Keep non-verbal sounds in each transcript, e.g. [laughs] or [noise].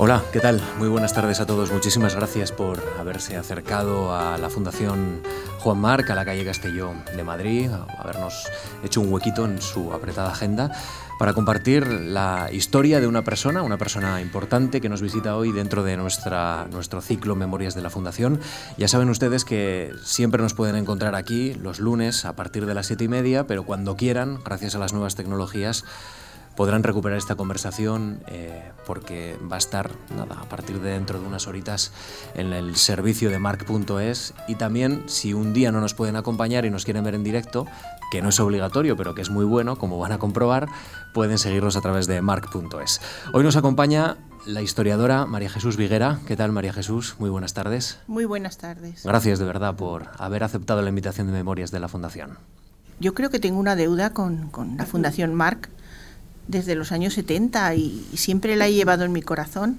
Hola, ¿qué tal? Muy buenas tardes a todos. Muchísimas gracias por haberse acercado a la Fundación Juan Marc, a la calle Castelló de Madrid, habernos hecho un huequito en su apretada agenda para compartir la historia de una persona, una persona importante que nos visita hoy dentro de nuestra, nuestro ciclo Memorias de la Fundación. Ya saben ustedes que siempre nos pueden encontrar aquí los lunes a partir de las siete y media, pero cuando quieran, gracias a las nuevas tecnologías, podrán recuperar esta conversación eh, porque va a estar nada, a partir de dentro de unas horitas en el servicio de mark.es y también si un día no nos pueden acompañar y nos quieren ver en directo, que no es obligatorio pero que es muy bueno, como van a comprobar, pueden seguirnos a través de mark.es. Hoy nos acompaña la historiadora María Jesús Viguera. ¿Qué tal María Jesús? Muy buenas tardes. Muy buenas tardes. Gracias de verdad por haber aceptado la invitación de Memorias de la Fundación. Yo creo que tengo una deuda con, con la Fundación Mark desde los años 70 y, siempre la he llevado en mi corazón.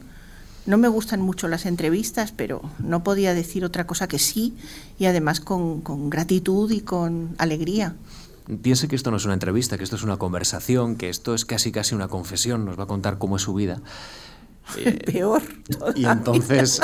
No me gustan mucho las entrevistas, pero no podía decir otra cosa que sí y además con, gratitud y con alegría. Piense que esto no es una entrevista, que esto es una conversación, que esto es casi casi una confesión, nos va a contar cómo es su vida. [laughs] Peor. Y entonces,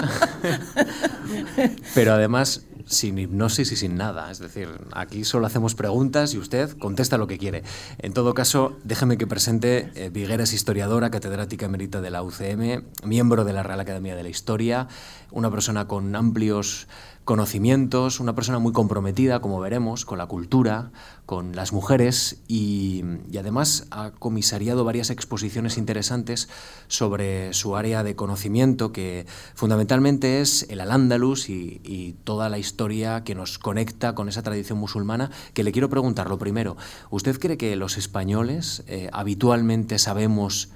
[laughs] pero además sin hipnosis y sin nada. Es decir, aquí solo hacemos preguntas y usted contesta lo que quiere. En todo caso, déjeme que presente eh, Vigueras, historiadora, catedrática emerita de la UCM, miembro de la Real Academia de la Historia, una persona con amplios conocimientos, una persona muy comprometida, como veremos, con la cultura, con las mujeres y, además ha comisariado varias exposiciones interesantes sobre su área de conocimiento, que fundamentalmente es el Al-Ándalus y, toda la historia que nos conecta con esa tradición musulmana, que le quiero preguntar lo primero, ¿usted cree que los españoles eh, habitualmente sabemos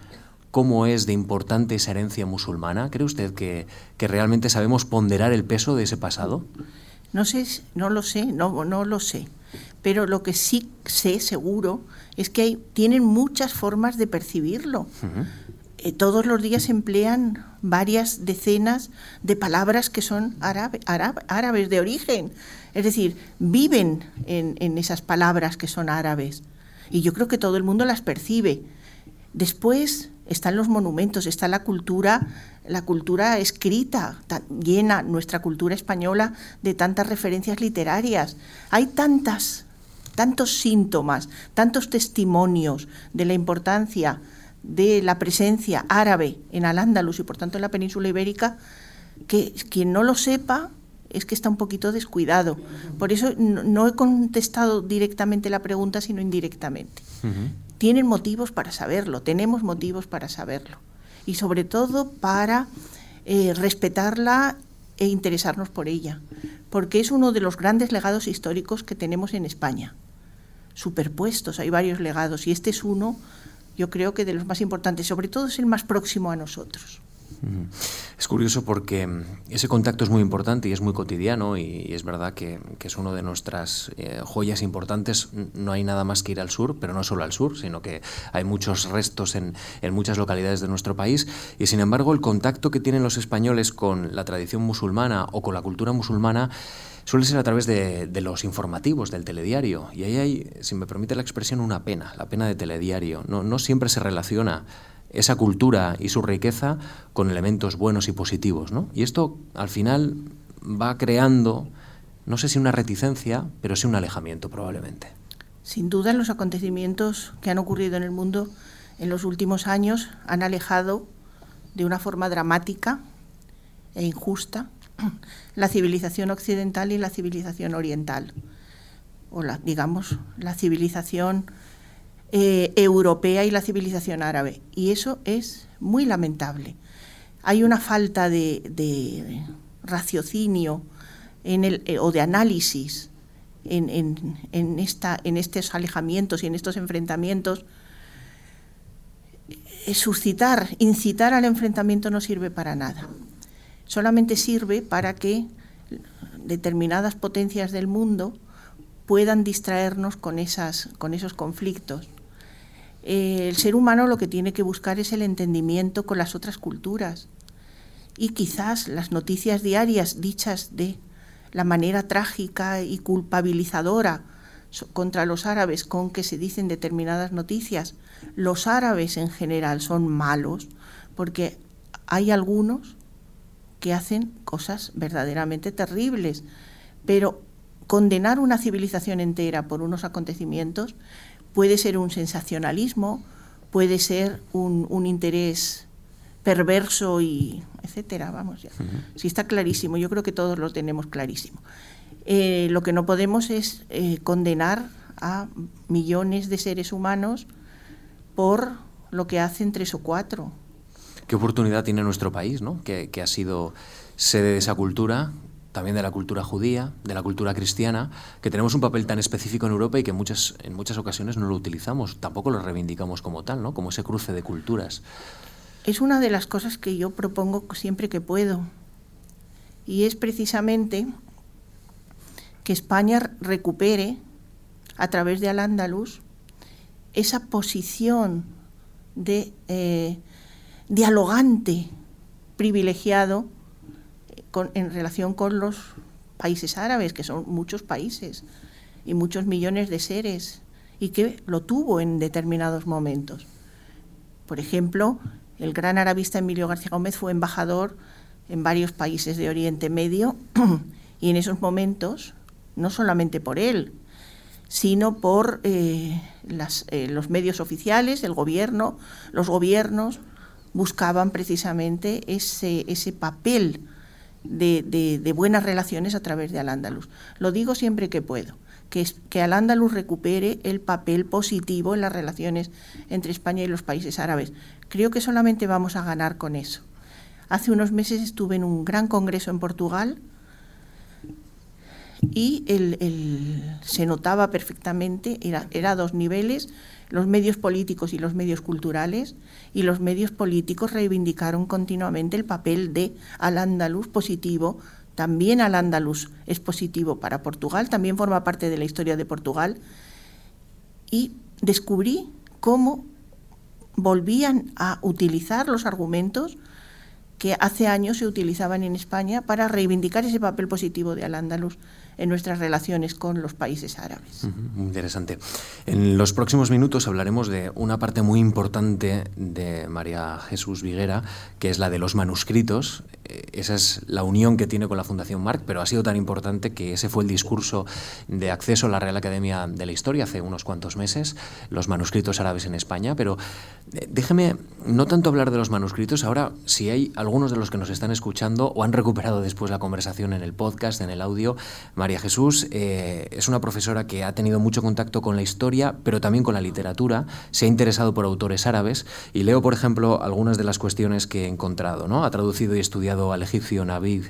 cómo es de importante esa herencia musulmana? ¿Cree usted que, realmente sabemos ponderar el peso de ese pasado? No sé, no lo sé, no, no lo sé. Pero lo que sí sé seguro es que hay, tienen muchas formas de percibirlo. Eh, todos los días emplean varias decenas de palabras que son árabes de origen. Es decir, viven en, en esas palabras que son árabes. Y yo creo que todo el mundo las percibe. Después están los monumentos, está la cultura, la cultura escrita, llena nuestra cultura española de tantas referencias literarias. Hay tantas, tantos síntomas, tantos testimonios de la importancia de la presencia árabe en Al-Ándalus y por tanto en la península ibérica, que quien no lo sepa es que está un poquito descuidado. Por eso no, he contestado directamente la pregunta, sino indirectamente tienen motivos para saberlo, tenemos motivos para saberlo. Y sobre todo para eh, respetarla e interesarnos por ella, porque es uno de los grandes legados históricos que tenemos en España. Superpuestos, hay varios legados, y este es uno, yo creo que de los más importantes, sobre todo es el más próximo a nosotros. Es curioso porque ese contacto es muy importante y es muy cotidiano y, es verdad que, es una de nuestras eh, joyas importantes. No hay nada más que ir al sur, pero no solo al sur, sino que hay muchos restos en, muchas localidades de nuestro país y sin embargo el contacto que tienen los españoles con la tradición musulmana o con la cultura musulmana suele ser a través de, los informativos, del telediario. Y ahí hay, si me permite la expresión, una pena, la pena de telediario. No, no siempre se relaciona esa cultura y su riqueza con elementos buenos y positivos. ¿no? Y esto al final va creando, no sé si una reticencia, pero sí un alejamiento probablemente. Sin duda los acontecimientos que han ocurrido en el mundo en los últimos años han alejado de una forma dramática e injusta la civilización occidental y la civilización oriental, o la, digamos, la civilización eh, europea y la civilización árabe. Y eso es muy lamentable. Hay una falta de, raciocinio eh, o de análisis en, en estos alejamientos y en estos enfrentamientos. Eh, suscitar, incitar al enfrentamiento no sirve para nada. Solamente sirve para que determinadas potencias del mundo puedan distraernos con, esas, con esos conflictos eh, el ser humano lo que tiene que buscar es el entendimiento con las otras culturas. Y quizás las noticias diarias dichas de la manera trágica y culpabilizadora contra los árabes con que se dicen determinadas noticias, los árabes en general son malos porque hay algunos que hacen cosas verdaderamente terribles, pero condenar una civilización entera por unos acontecimientos puede ser un sensacionalismo, puede ser un, interés perverso y etcétera, vamos ya. Sí está clarísimo, yo creo que todos lo tenemos clarísimo. Eh, lo que no podemos es eh, condenar a millones de seres humanos por lo que hacen tres o cuatro. ¿Qué oportunidad tiene nuestro país, ¿no? que, que ha sido sede de esa cultura, también de la cultura judía, de la cultura cristiana, que tenemos un papel tan específico en Europa y que muchas, en muchas ocasiones no lo utilizamos, tampoco lo reivindicamos como tal, ¿no? como ese cruce de culturas. Es una de las cosas que yo propongo siempre que puedo, y es precisamente que España recupere, a través de Al-Ándalus, esa posición de eh, dialogante privilegiado en relación con los países árabes, que son muchos países y muchos millones de seres, y que lo tuvo en determinados momentos. Por ejemplo, el gran arabista Emilio García Gómez fue embajador en varios países de Oriente Medio [clears throat] y en esos momentos, no solamente por él, sino por eh, eh, los medios oficiales, el gobierno, los gobiernos buscaban precisamente ese, ese papel de, buenas relaciones a través de Al-Ándalus. Lo digo siempre que puedo, que, es, que Al-Ándalus recupere el papel positivo en las relaciones entre España y los países árabes. Creo que solamente vamos a ganar con eso. Hace unos meses estuve en un gran congreso en Portugal y se notaba perfectamente, era, era dos niveles, los medios políticos y los medios culturales, y los medios políticos reivindicaron continuamente el papel de Al-Ándalus positivo. También Al-Ándalus es positivo para Portugal, también forma parte de la historia de Portugal. Y descubrí cómo volvían a utilizar los argumentos que hace años se utilizaban en España para reivindicar ese papel positivo de Al-Ándalus en nuestras relaciones con los países árabes. interesante. En los próximos minutos hablaremos de una parte muy importante de María Jesús Viguera, que es la de los manuscritos. Eh, esa es la unión que tiene con la Fundación Marc, pero ha sido tan importante que ese fue el discurso de acceso a la Real Academia de la Historia hace unos cuantos meses, los manuscritos árabes en España. Pero eh, déjeme no tanto hablar de los manuscritos, ahora si hay algunos de los que nos están escuchando o han recuperado después la conversación en el podcast, en el audio, María Jesús eh, es una profesora que ha tenido mucho contacto con la historia, pero también con la literatura, se ha interesado por autores árabes y leo, por ejemplo, algunas de las cuestiones que he encontrado. ¿no? Ha traducido y estudiado al egipcio Navid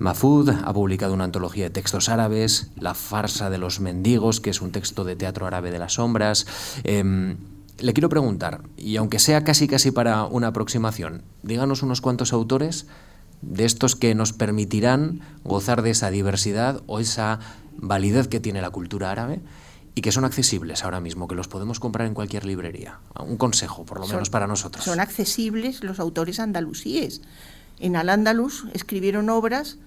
Mahfoud, ha publicado una antología de textos árabes, La farsa de los mendigos, que es un texto de teatro árabe de las sombras. Em, le quiero preguntar, y aunque sea casi casi para una aproximación, díganos unos cuantos autores de estos que nos permitirán gozar de esa diversidad o esa validez que tiene la cultura árabe y que son accesibles ahora mismo, que los podemos comprar en cualquier librería. Un consejo, por lo menos para nosotros. Son accesibles los autores andalusíes. En Al-Ándalus escribieron obras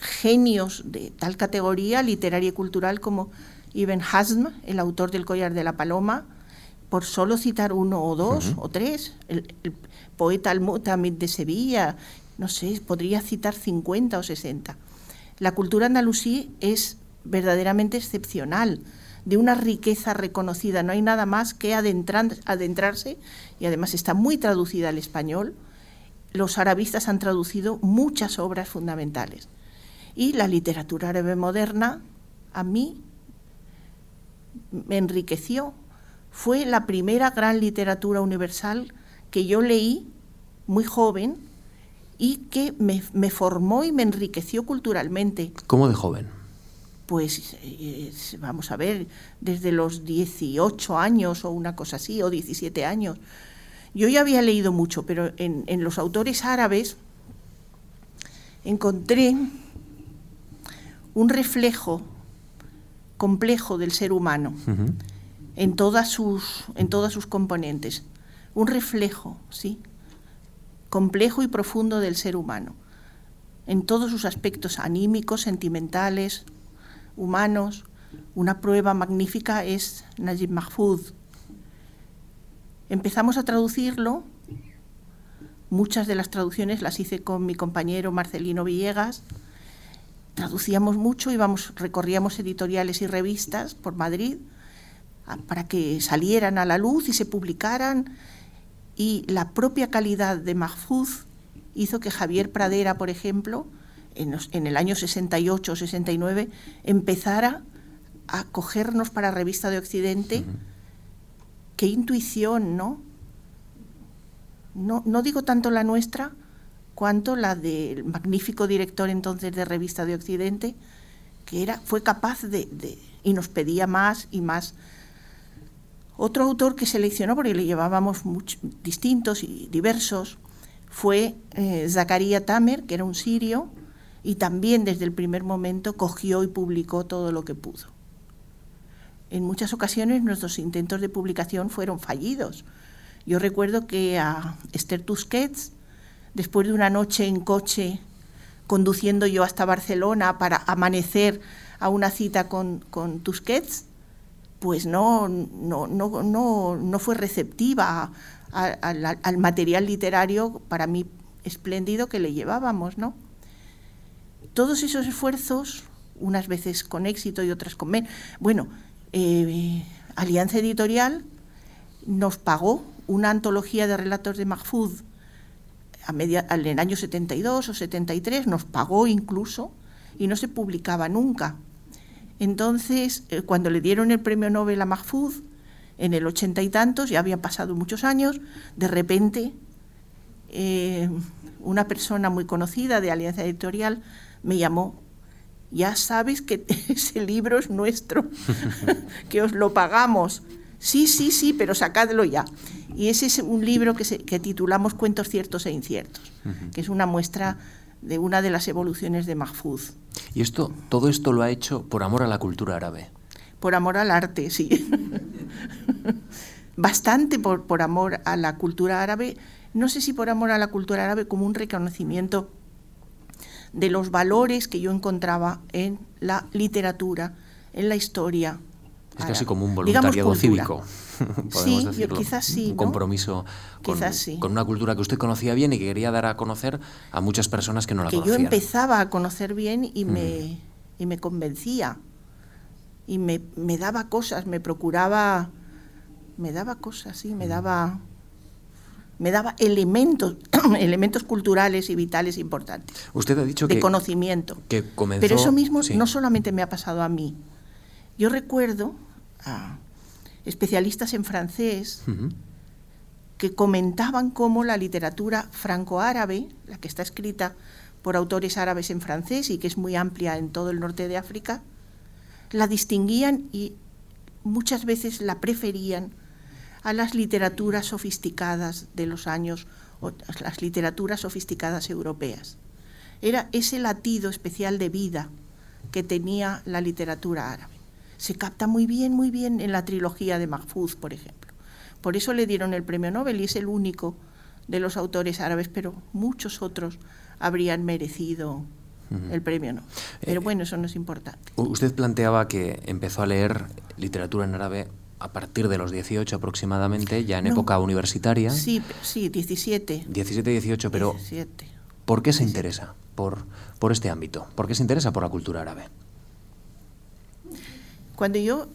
genios de tal categoría literaria y cultural como Ibn Hazm, el autor del Collar de la Paloma, por solo citar uno o dos o tres, el, poeta Al-Mutamid de Sevilla, no sé, podría citar 50 o 60. La cultura andalusí es verdaderamente excepcional, de una riqueza reconocida. No hay nada más que adentrarse, y además está muy traducida al español. Los arabistas han traducido muchas obras fundamentales. Y la literatura árabe moderna, a mí, me enriqueció. Fue la primera gran literatura universal que yo leí muy joven y que me, formó y me enriqueció culturalmente. ¿Cómo de joven? Pues vamos a ver, desde los 18 años o una cosa así, o 17 años. Yo ya había leído mucho, pero en, los autores árabes encontré un reflejo complejo del ser humano en, todas sus, en todas sus componentes. Un reflejo, ¿sí? Complejo y profundo del ser humano, en todos sus aspectos anímicos, sentimentales, humanos. Una prueba magnífica es Najib Mahfoud. Empezamos a traducirlo Muchas de las traducciones las hice con mi compañero Marcelino Villegas. Traducíamos mucho, íbamos, recorríamos editoriales y revistas por Madrid para que salieran a la luz y se publicaran. Y la propia calidad de Mahfouz hizo que Javier Pradera, por ejemplo, en, el año 68 o 69, empezara a cogernos para Revista de Occidente. Qué intuición, ¿no? ¿no? No digo tanto la nuestra, cuanto la del magnífico director entonces de Revista de Occidente, que era, fue capaz de, y nos pedía más y más. Otro autor que seleccionó, porque le llevábamos distintos y diversos, fue eh, Zakaria Tamer, que era un sirio, y también desde el primer momento cogió y publicó todo lo que pudo. En muchas ocasiones nuestros intentos de publicación fueron fallidos. Yo recuerdo que a Esther Tusquets, después de una noche en coche, conduciendo yo hasta Barcelona para amanecer a una cita con, con Tusquets, pues no, no, no, no, no fue receptiva al, material literario para mí espléndido que le llevábamos, ¿no? Todos esos esfuerzos, unas veces con éxito y otras con menos. Bueno, eh, Alianza Editorial nos pagó una antología de relatos de Mahfoud a media, en el año 72 o 73, nos pagó incluso y no se publicaba nunca. Entonces, eh, cuando le dieron el premio Nobel a Mahfoud, en el ochenta y tantos, ya habían pasado muchos años, de repente eh, una persona muy conocida de Alianza Editorial me llamó, ya sabes que [laughs] ese libro es nuestro, [laughs] que os lo pagamos. Sí, sí, sí, pero sacadlo ya. Y ese es un libro que, que titulamos Cuentos ciertos e inciertos, que es una muestra de una de las evoluciones de Mahfouz. ¿Y esto, todo esto lo ha hecho por amor a la cultura árabe? Por amor al arte, sí. [laughs] Bastante por, por amor a la cultura árabe. No sé si por amor a la cultura árabe como un reconocimiento de los valores que yo encontraba en la literatura, en la historia. Es casi como un voluntariado cívico. [laughs] sí, quizás sí. Un compromiso con, con, una cultura que usted conocía bien y que quería dar a conocer a muchas personas que no la que conocían. Que yo empezaba a conocer bien y, me, y me convencía y me, me, daba cosas, me procuraba, me daba cosas, sí, me daba, me daba elementos, [clears throat] elementos culturales y vitales importantes. Usted ha dicho de que conocimiento. Que comenzó, Pero eso mismo no solamente me ha pasado a mí. Yo recuerdo especialistas en francés que comentaban cómo la literatura franco-árabe, la que está escrita por autores árabes en francés y que es muy amplia en todo el norte de África, la distinguían y muchas veces la preferían a las literaturas sofisticadas de los años, o las literaturas sofisticadas europeas. Era ese latido especial de vida que tenía la literatura árabe. Se capta muy bien, muy bien en la trilogía de Mahfouz, por ejemplo. Por eso le dieron el premio Nobel y es el único de los autores árabes, pero muchos otros habrían merecido el premio no. Pero eh, bueno, eso no es importante. Usted planteaba que empezó a leer literatura en árabe a partir de los 18 aproximadamente, ya en época universitaria. Sí, sí, 17. 17, 18, pero 17. ¿por qué se interesa por, por este ámbito? ¿Por qué se interesa por la cultura árabe? Cuando yo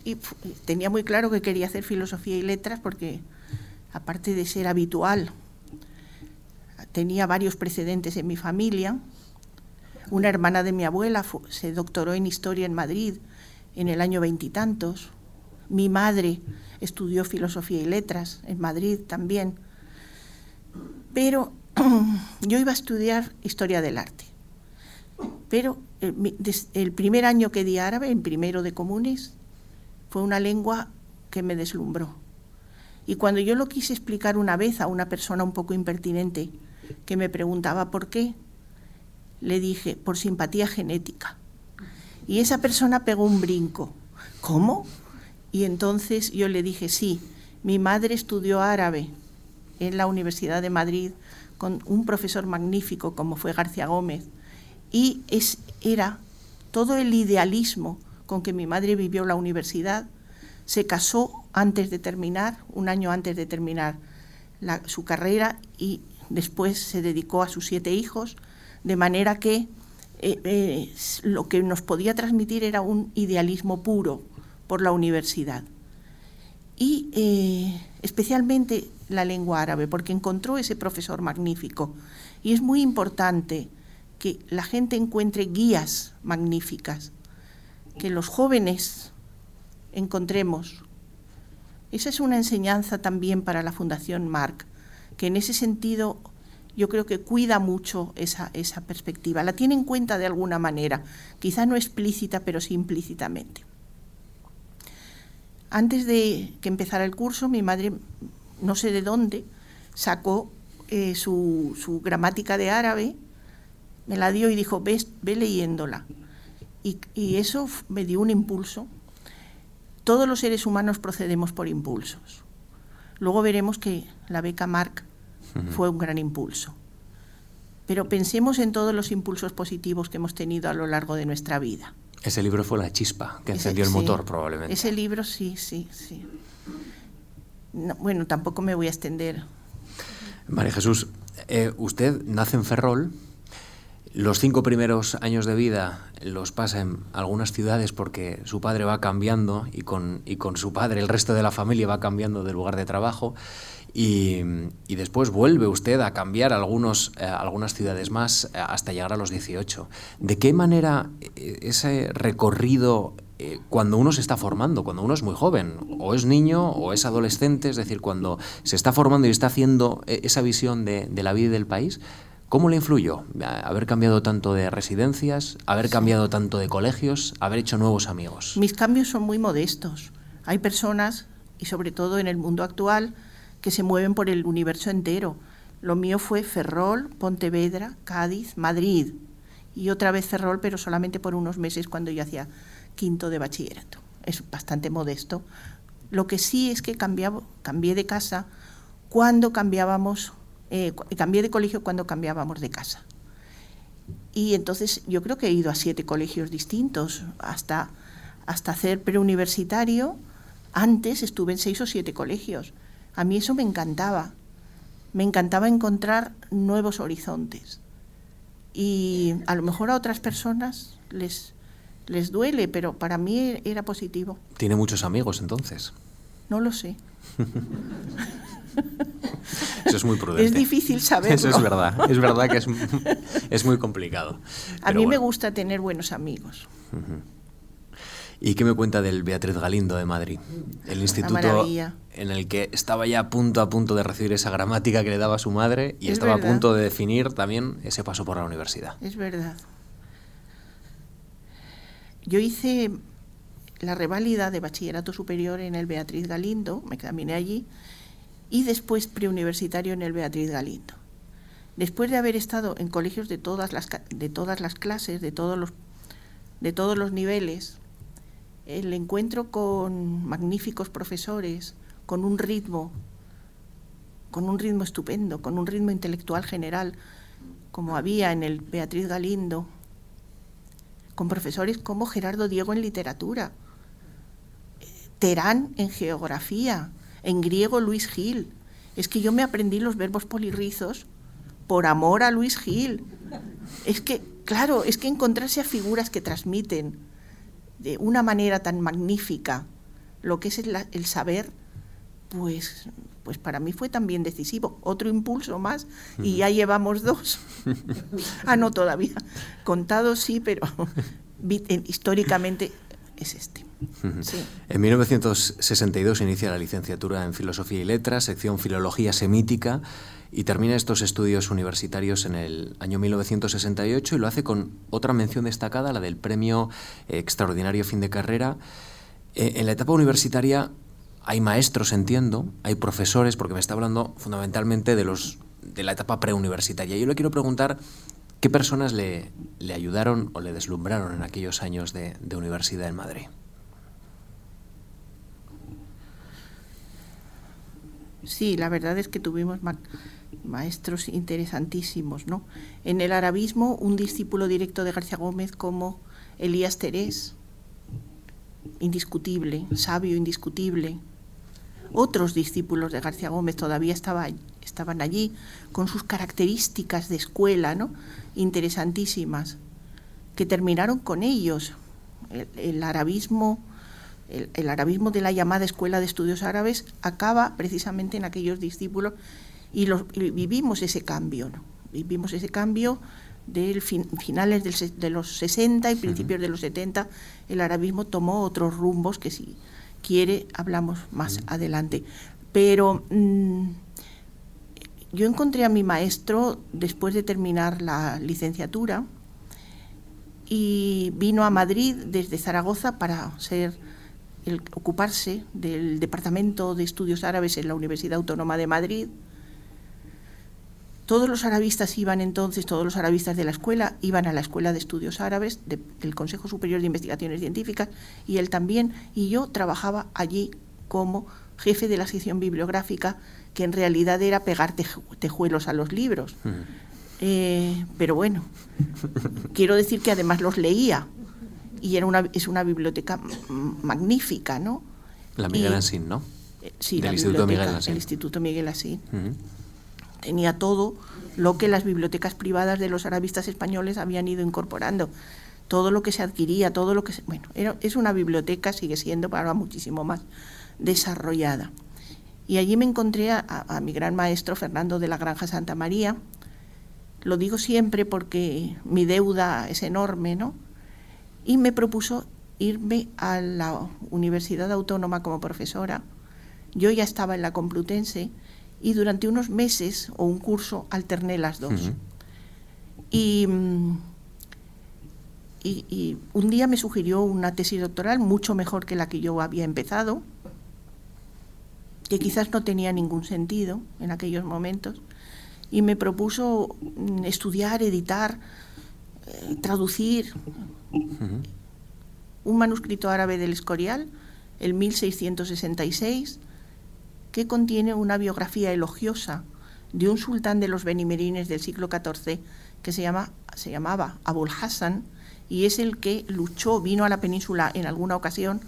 tenía muy claro que quería hacer filosofía y letras, porque aparte de ser habitual, tenía varios precedentes en mi familia, una hermana de mi abuela se doctoró en historia en Madrid en el año veintitantos. Mi madre estudió filosofía y letras en Madrid también. Pero [clears throat] yo iba a estudiar historia del arte. Pero el, primer año que di árabe, en primero de comunes, fue una lengua que me deslumbró. Y cuando yo lo quise explicar una vez a una persona un poco impertinente que me preguntaba por qué, le dije, por simpatía genética. Y esa persona pegó un brinco. ¿Cómo? Y entonces yo le dije, sí, mi madre estudió árabe en la Universidad de Madrid con un profesor magnífico como fue García Gómez. Y es, era todo el idealismo con que mi madre vivió la universidad. Se casó antes de terminar, un año antes de terminar su carrera, y después se dedicó a sus siete hijos, de manera que eh, eh, lo que nos podía transmitir era un idealismo puro por la universidad. Y eh, especialmente la lengua árabe, porque encontró ese profesor magnífico. Y es muy importante que la gente encuentre guías magníficas, que los jóvenes encontremos. Esa es una enseñanza también para la Fundación Marc, que en ese sentido yo creo que cuida mucho esa, esa perspectiva, la tiene en cuenta de alguna manera, quizá no explícita, pero sí implícitamente. Antes de que empezara el curso, mi madre, no sé de dónde, sacó eh, su, su, gramática de árabe, me la dio y dijo, ve, ve leyéndola. Y, y eso me dio un impulso. Todos los seres humanos procedemos por impulsos. Luego veremos que la beca Marc fue un gran impulso. Pero pensemos en todos los impulsos positivos que hemos tenido a lo largo de nuestra vida. Ese libro fue la chispa que encendió el motor, probablemente. Ese libro, sí, sí, sí. bueno, tampoco me voy a extender. María Jesús, eh, usted nace en Ferrol, los cinco primeros años de vida los pasa en algunas ciudades porque su padre va cambiando y con, y con su padre el resto de la familia va cambiando de lugar de trabajo y, después vuelve usted a cambiar algunos, eh, algunas ciudades más eh, hasta llegar a los 18. ¿De qué manera eh, ese recorrido cuando uno se está formando, cuando uno es muy joven, o es niño o es adolescente, es decir, cuando se está formando y está haciendo esa visión de, la vida y del país, ¿cómo le influyó haber cambiado tanto de residencias, haber cambiado tanto de colegios, haber hecho nuevos amigos? Mis cambios son muy modestos. Hay personas, y sobre todo en el mundo actual, que se mueven por el universo entero. Lo mío fue Ferrol, Pontevedra, Cádiz, Madrid y otra vez Ferrol, pero solamente por unos meses cuando yo hacía quinto de bachillerato. Es bastante modesto. Lo que sí es que cambiaba, cambié de casa cuando cambiábamos, eh, cambié de colegio cuando cambiábamos de casa. Y entonces yo creo que he ido a siete colegios distintos hasta, hasta hacer preuniversitario. Antes estuve en seis o siete colegios. A mí eso me encantaba. Me encantaba encontrar nuevos horizontes. Y a lo mejor a otras personas les, les duele, pero para mí era positivo. ¿Tiene muchos amigos entonces? No lo sé. [laughs] Eso es muy prudente. Es difícil saberlo. Eso es verdad. Es verdad que es, es muy complicado. A mí me gusta tener buenos amigos. ¿Y qué me cuenta del Beatriz Galindo de Madrid? El instituto en el que estaba ya a punto a punto de recibir esa gramática que le daba su madre y estaba a punto de definir también ese paso por la universidad. Es verdad. Yo hice la reválida de bachillerato superior en el Beatriz Galindo, me caminé allí, y después preuniversitario en el Beatriz Galindo. Después de haber estado en colegios de todas las, de todas las clases, de todos los, de todos los niveles, el encuentro con magníficos profesores, con un ritmo, con un ritmo estupendo, con un ritmo intelectual general, como había en el Beatriz Galindo, con profesores como Gerardo Diego en literatura, Terán en geografía, en griego Luis Gil. Es que yo me aprendí los verbos polirrizos por amor a Luis Gil. Es que, claro, es que encontrarse a figuras que transmiten de una manera tan magnífica lo que es el, saber, pues, pues para mí fue también decisivo. Otro impulso más y ya llevamos dos. ah, no, todavía. Contado sí, pero [laughs] históricamente es este. En 1962 inicia la licenciatura en Filosofía y Letras, sección Filología Semítica, y termina estos estudios universitarios en el año 1968 y lo hace con otra mención destacada, la del Premio Extraordinario Fin de Carrera. Eh, en la etapa universitaria hay maestros, entiendo, hay profesores, porque me está hablando fundamentalmente de, los, de la etapa preuniversitaria. Yo le quiero preguntar qué personas le, ayudaron o le deslumbraron en aquellos años de, de universidad en Madrid. Sí, la verdad es que tuvimos maestros interesantísimos, ¿no? En el arabismo, un discípulo directo de García Gómez como Elías Terés, indiscutible, sabio indiscutible. Otros discípulos de García Gómez todavía estaban allí, con sus características de escuela, ¿no? Interesantísimas, que terminaron con ellos. El, arabismo, el, arabismo de la llamada Escuela de Estudios Árabes acaba precisamente en aquellos discípulos y, vivimos ese cambio, ¿no? vivimos ese cambio del finales de los 60 y principios de los 70, el arabismo tomó otros rumbos que si quiere hablamos más adelante. Pero mm, yo encontré a mi maestro después de terminar la licenciatura y vino a Madrid desde Zaragoza para ser el, ocuparse del Departamento de Estudios Árabes en la Universidad Autónoma de Madrid. Todos los arabistas iban entonces, todos los arabistas de la escuela iban a la Escuela de Estudios Árabes del Consejo Superior de Investigaciones Científicas y él también, y yo trabajaba allí como jefe de la sección bibliográfica, que en realidad era pegar tejuelos a los libros. Eh, pero bueno, quiero decir que además los leía y era una, es una biblioteca magnífica, ¿no? La Miguel Ansín, ¿no? Eh, sí, la Instituto Miguel El Instituto Miguel Ansín tenía todo lo que las bibliotecas privadas de los arabistas españoles habían ido incorporando. Todo lo que se adquiría, todo lo que se, bueno, es una biblioteca, sigue siendo, para muchísimo más desarrollada. Y allí me encontré a, mi gran maestro Fernando de la Granja Santa María. Lo digo siempre porque mi deuda es enorme, ¿no? Y me propuso irme a la Universidad Autónoma como profesora. Yo ya estaba en la Complutense y durante unos meses o un curso alterné las dos. y, y, un día me sugirió una tesis doctoral mucho mejor que la que yo había empezado, que quizás no tenía ningún sentido en aquellos momentos, y me propuso mm, estudiar, editar, eh, traducir un manuscrito árabe del Escorial, el 1666, que contiene una biografía elogiosa de un sultán de los benimerines del siglo XIV que se, llama, se llamaba Abul Hassan y es el que luchó, vino a la península en alguna ocasión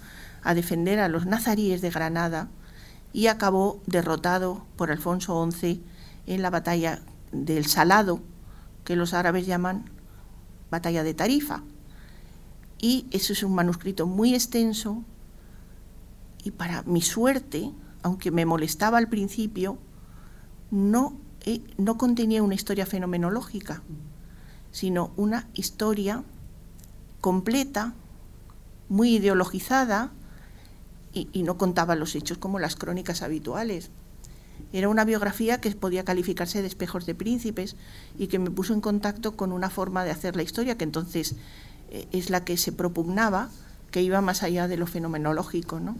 a defender a los nazaríes de Granada y acabó derrotado por Alfonso XI en la batalla del Salado, que los árabes llaman batalla de Tarifa. Y eso es un manuscrito muy extenso y para mi suerte aunque me molestaba al principio, no, eh, no contenía una historia fenomenológica, sino una historia completa, muy ideologizada, y, y, no contaba los hechos como las crónicas habituales. Era una biografía que podía calificarse de espejos de príncipes y que me puso en contacto con una forma de hacer la historia que entonces eh, es la que se propugnaba, que iba más allá de lo fenomenológico, ¿no?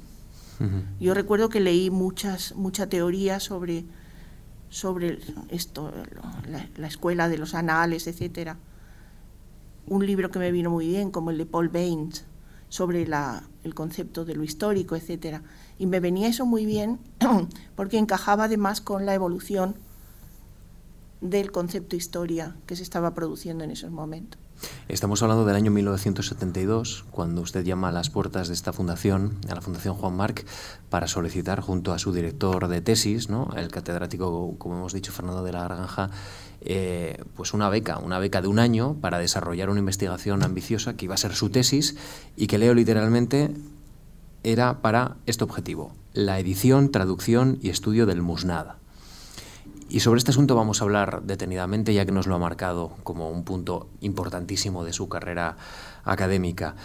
Yo recuerdo que leí muchas, mucha teoría sobre, sobre esto, la, escuela de los anales, etcétera. Un libro que me vino muy bien, como el de Paul Baines, sobre la, el concepto de lo histórico, etcétera. Y me venía eso muy bien [clears throat] porque encajaba además con la evolución del concepto historia que se estaba produciendo en esos momentos. Estamos hablando del año 1972, cuando usted llama a las puertas de esta fundación, a la Fundación Juan Marc, para solicitar junto a su director de tesis, ¿no? el catedrático, como hemos dicho, Fernando de la Granja, eh, pues una beca, una beca de un año para desarrollar una investigación ambiciosa que iba a ser su tesis y que leo literalmente era para este objetivo, la edición, traducción y estudio del Musnad. Y sobre este asunto vamos a hablar detenidamente, ya que nos lo ha marcado como un punto importantísimo de su carrera académica.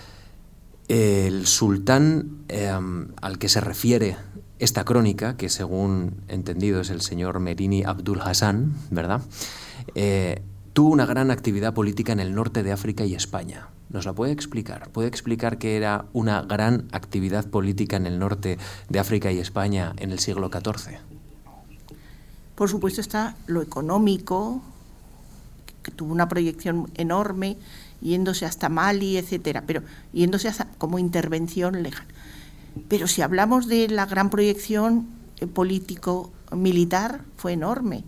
El sultán em, al que se refiere esta crónica, que según entendido es el señor Merini Abdul Hassan, ¿verdad? Eh, tuvo una gran actividad política en el norte de África y España. ¿Nos la puede explicar? ¿Puede explicar que era una gran actividad política en el norte de África y España en el siglo XIV? Por supuesto está lo económico, que tuvo una proyección enorme, yéndose hasta Mali, etcétera, pero yéndose como intervención legal. Pero si hablamos de la gran proyección eh, político militar, fue enorme.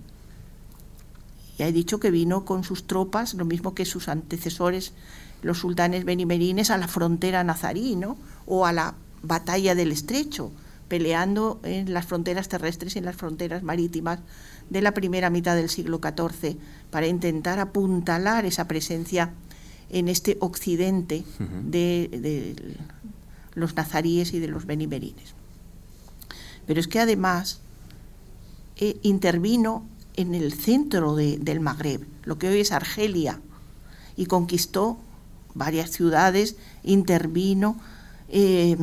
Ya he dicho que vino con sus tropas, lo mismo que sus antecesores, los sultanes benimerines, a la frontera nazarí, ¿no? o a la batalla del Estrecho, peleando en las fronteras terrestres y en las fronteras marítimas de la primera mitad del siglo XIV para intentar apuntalar esa presencia en este occidente de, los nazaríes y de los benimerines. Pero es que además eh, intervino en el centro del Magreb, lo que hoy es Argelia, y conquistó varias ciudades, intervino, eh,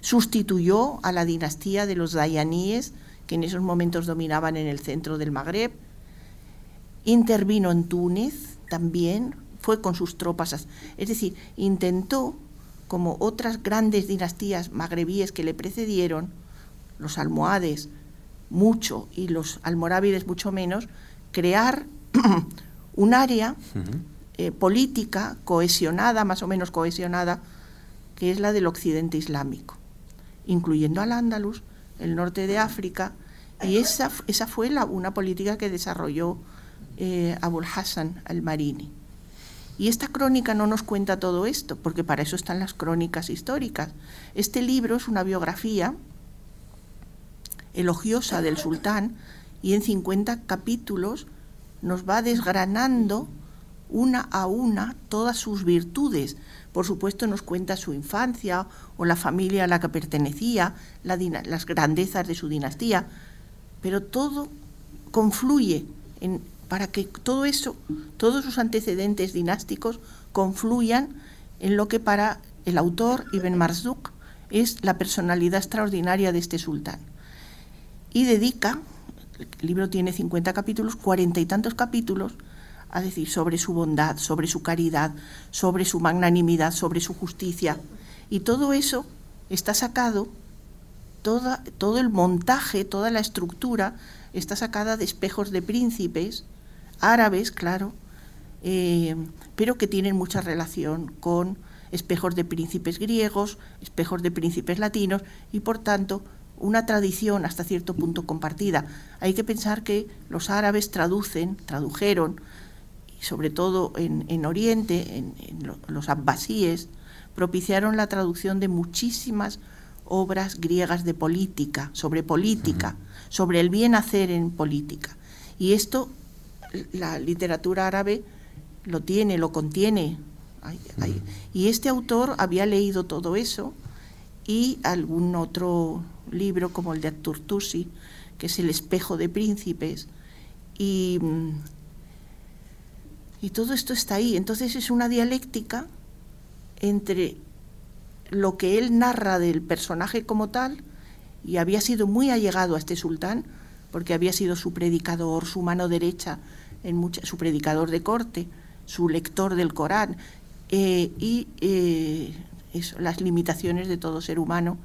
sustituyó a la dinastía de los Dayaníes, que en esos momentos dominaban en el centro del Magreb, intervino en Túnez también, fue con sus tropas, es decir, intentó, como otras grandes dinastías magrebíes que le precedieron, los almohades mucho y los almorávides mucho menos, crear [clears throat] un área eh, política cohesionada, más o menos cohesionada, que es la del occidente islámico, incluyendo al Andalus, el norte de África, y esa, esa fue la, una política que desarrolló eh, Abul Hassan al-Marini. Y esta crónica no nos cuenta todo esto, porque para eso están las crónicas históricas. Este libro es una biografía elogiosa del sultán y en 50 capítulos nos va desgranando una a una todas sus virtudes. Por supuesto nos cuenta su infancia o la familia a la que pertenecía, las grandezas de su dinastía, pero todo confluye para que todo eso, todos sus antecedentes dinásticos confluyan en lo que para el autor Ibn Marzouk es la personalidad extraordinaria de este sultán. Y dedica, el libro tiene 50 capítulos, cuarenta y tantos capítulos, a decir sobre su bondad, sobre su caridad, sobre su magnanimidad, sobre su justicia. Y todo eso está sacado, toda, todo el montaje, toda la estructura está sacada de espejos de príncipes, árabes, claro, eh, pero que tienen mucha relación con espejos de príncipes griegos, espejos de príncipes latinos y por tanto una tradición hasta cierto punto compartida. Hay que pensar que los árabes traducen, tradujeron, sobre todo en, Oriente, en, los abbasíes, propiciaron la traducción de muchísimas obras griegas de política, sobre política, sobre el bien hacer en política. Y esto la literatura árabe lo tiene, lo contiene. Y este autor había leído todo eso y algún otro libro como el de Turtusi, que es El espejo de príncipes, y, y todo esto está ahí. Entonces es una dialéctica entre lo que él narra del personaje como tal, y había sido muy allegado a este sultán, porque había sido su predicador, su mano derecha, en su predicador de corte, su lector del Corán, eh, y eh, las limitaciones de todo ser humano.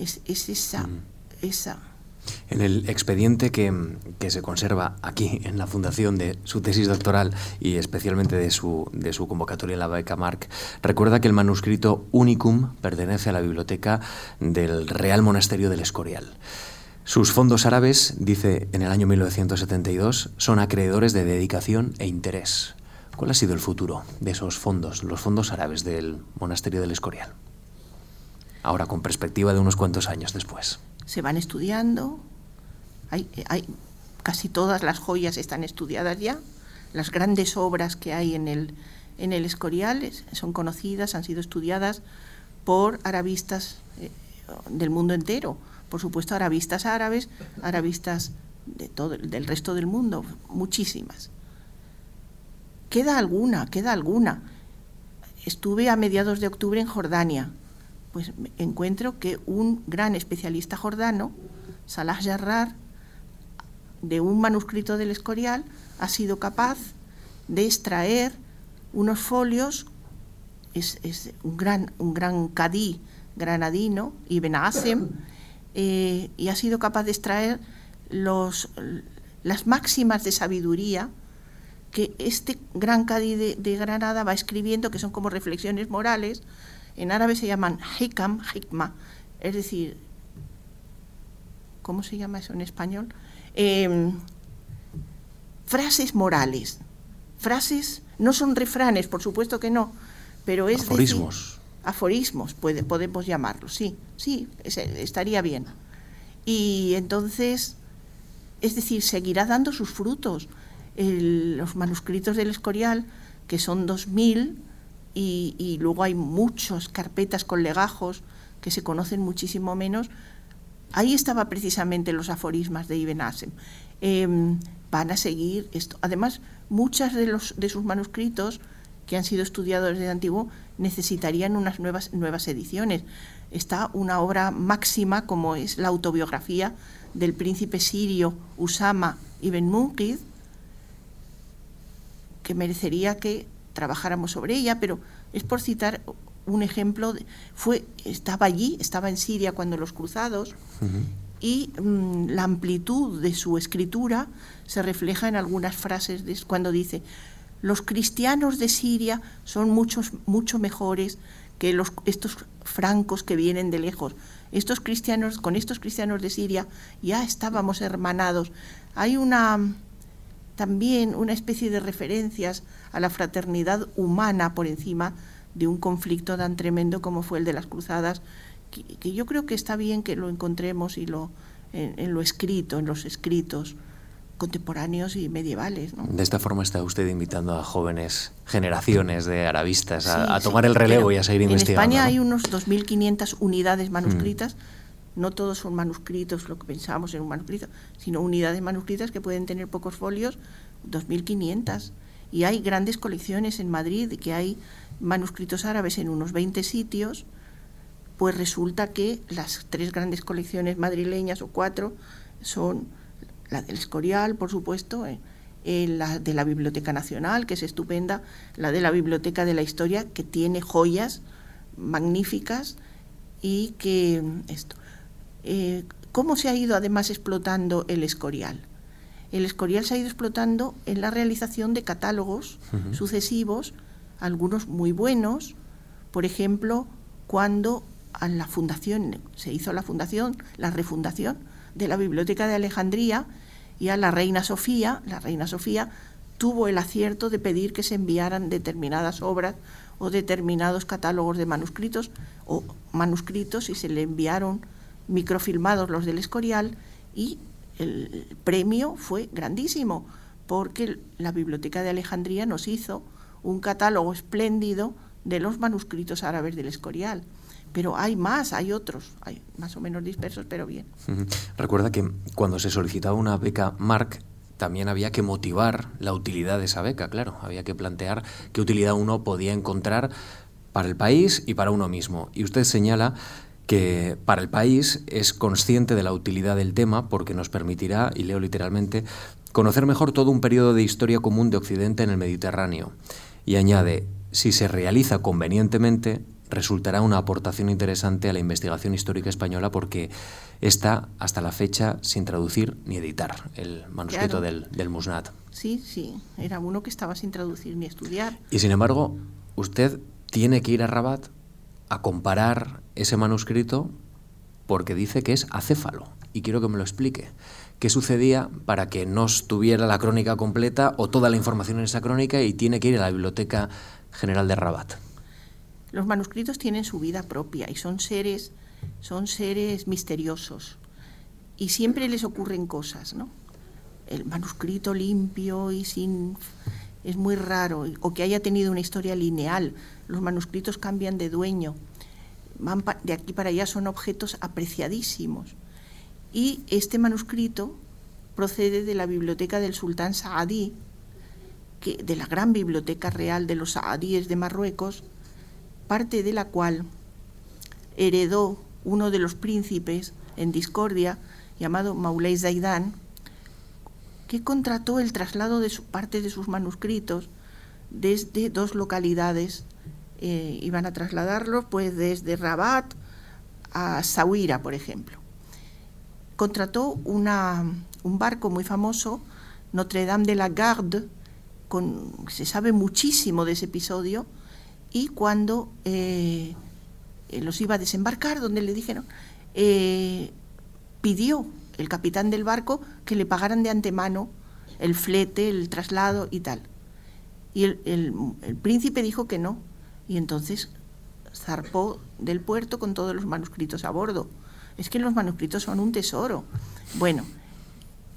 Es, esa, mm. esa. En el expediente que, se conserva aquí en la fundación de su tesis doctoral y especialmente de su, de su convocatoria en la beca Marc, recuerda que el manuscrito Unicum pertenece a la biblioteca del Real Monasterio del Escorial. Sus fondos árabes, dice en el año 1972, son acreedores de dedicación e interés. ¿Cuál ha sido el futuro de esos fondos, los fondos árabes del monasterio del Escorial? Ahora, con perspectiva de unos cuantos años después. Se van estudiando, hay, hay, casi todas las joyas están estudiadas ya, las grandes obras que hay en el, en el Escorial son conocidas, han sido estudiadas por arabistas eh, del mundo entero por supuesto, arabistas árabes, arabistas de todo, del resto del mundo, muchísimas. Queda alguna, queda alguna. Estuve a mediados de octubre en Jordania, pues encuentro que un gran especialista jordano, Salah Jarrar, de un manuscrito del Escorial, ha sido capaz de extraer unos folios, es, un gran, un gran cadí granadino, Ibn Asem, eh, y ha sido capaz de extraer los, las máximas de sabiduría que este gran Cadi de, Granada va escribiendo, que son como reflexiones morales. En árabe se llaman hikam, hikma, es decir, ¿cómo se llama eso en español? Em, frases morales. Frases, no son refranes, por supuesto que no, pero es... Aforismos. aforismos, puede, podemos llamarlos, sí, sí, estaría bien. Y entonces, es decir, seguirá dando sus frutos. los manuscritos del Escorial, que son 2.000, y, luego hay muchas carpetas con legajos que se conocen muchísimo menos. Ahí estaba precisamente los aforismas de Ibn Asem. Em, van a seguir esto. Además, muchas de, los, de sus manuscritos que han sido estudiados desde antiguo necesitarían unas nuevas, nuevas ediciones. Está una obra máxima como es la autobiografía del príncipe sirio Usama ibn Munkid, que merecería que trabajáramos sobre ella, pero es por citar un ejemplo, fue, estaba allí, estaba en Siria cuando los cruzados, y mm, la amplitud de su escritura se refleja en algunas frases de, cuando dice, los cristianos de Siria son muchos, mucho mejores que los, estos francos que vienen de lejos. Estos cristianos, con estos cristianos de Siria ya estábamos hermanados. Hay una también una especie de referencias a la fraternidad humana por encima de un conflicto tan tremendo como fue el de las cruzadas, que, yo creo que está bien que lo encontremos y lo en, lo escrito, en los escritos contemporáneos y medievales. De esta forma está usted invitando a jóvenes generaciones de arabistas a, tomar el relevo y a seguir investigando. En España hay unos 2.500 unidades manuscritas. Mm. No todos son manuscritos, lo que pensábamos en un manuscrito, sino unidades manuscritas que pueden tener pocos folios, 2.500. Y hay grandes colecciones en Madrid, que hay manuscritos árabes en unos 20 sitios, pues resulta que las tres grandes colecciones madrileñas o cuatro son la del Escorial, por supuesto, eh, eh, la de la Biblioteca Nacional, que es estupenda, la de la Biblioteca de la Historia, que tiene joyas magníficas y que esto. Eh, ¿Cómo se ha ido además explotando el Escorial? El Escorial se ha ido explotando en la realización de catálogos sucesivos, algunos muy buenos, por ejemplo, cuando a la fundación, se hizo la fundación, la refundación de la Biblioteca de Alejandría y a la reina Sofía, la reina Sofía tuvo el acierto de pedir que se enviaran determinadas obras o determinados catálogos de manuscritos o manuscritos y se le enviaron microfilmados los del Escorial y el premio fue grandísimo porque la Biblioteca de Alejandría nos hizo un catálogo espléndido de los manuscritos árabes del Escorial. Pero hay más, hay otros, hay más o menos dispersos, pero bien. Recuerda que cuando se solicitaba una beca Marc, también había que motivar la utilidad de esa beca, claro. Había que plantear qué utilidad uno podía encontrar para el país y para uno mismo. Y usted señala que para el país es consciente de la utilidad del tema porque nos permitirá, y leo literalmente, conocer mejor todo un periodo de historia común de Occidente en el Mediterráneo. Y añade, si se realiza convenientemente, resultará una aportación interesante a la investigación histórica española porque está hasta la fecha sin traducir ni editar el manuscrito del, del, Musnad. Sí, sí, era uno que estaba sin traducir ni estudiar. Y sin embargo, usted tiene que ir a Rabat a comparar ese manuscrito porque dice que es acéfalo. Y quiero que me lo explique. ¿Qué sucedía para que no estuviera la crónica completa o toda la información en esa crónica y tiene que ir a la Biblioteca General de Rabat? Los manuscritos tienen su vida propia y son seres, son seres misteriosos. Y siempre les ocurren cosas, ¿no? El manuscrito limpio y sin es muy raro, o que haya tenido una historia lineal. Los manuscritos cambian de dueño. Van de aquí para allá son objetos apreciadísimos. Y este manuscrito procede de la biblioteca del sultán Saadí, que, de la gran biblioteca real de los Saadíes de Marruecos, parte de la cual heredó uno de los príncipes en discordia, llamado Maulay Zaidan, que contrató el traslado de su, parte de sus manuscritos desde dos localidades. Eh, iban a trasladarlos pues desde Rabat a Sahuira, por ejemplo. Contrató una, un barco muy famoso, Notre Dame de la Garde, con, se sabe muchísimo de ese episodio, y cuando eh, eh, los iba a desembarcar, donde le dijeron, eh, pidió el capitán del barco que le pagaran de antemano el flete, el traslado y tal. Y el, príncipe dijo que no. Y entonces zarpó del puerto con todos los manuscritos a bordo. Es que los manuscritos son un tesoro. Bueno,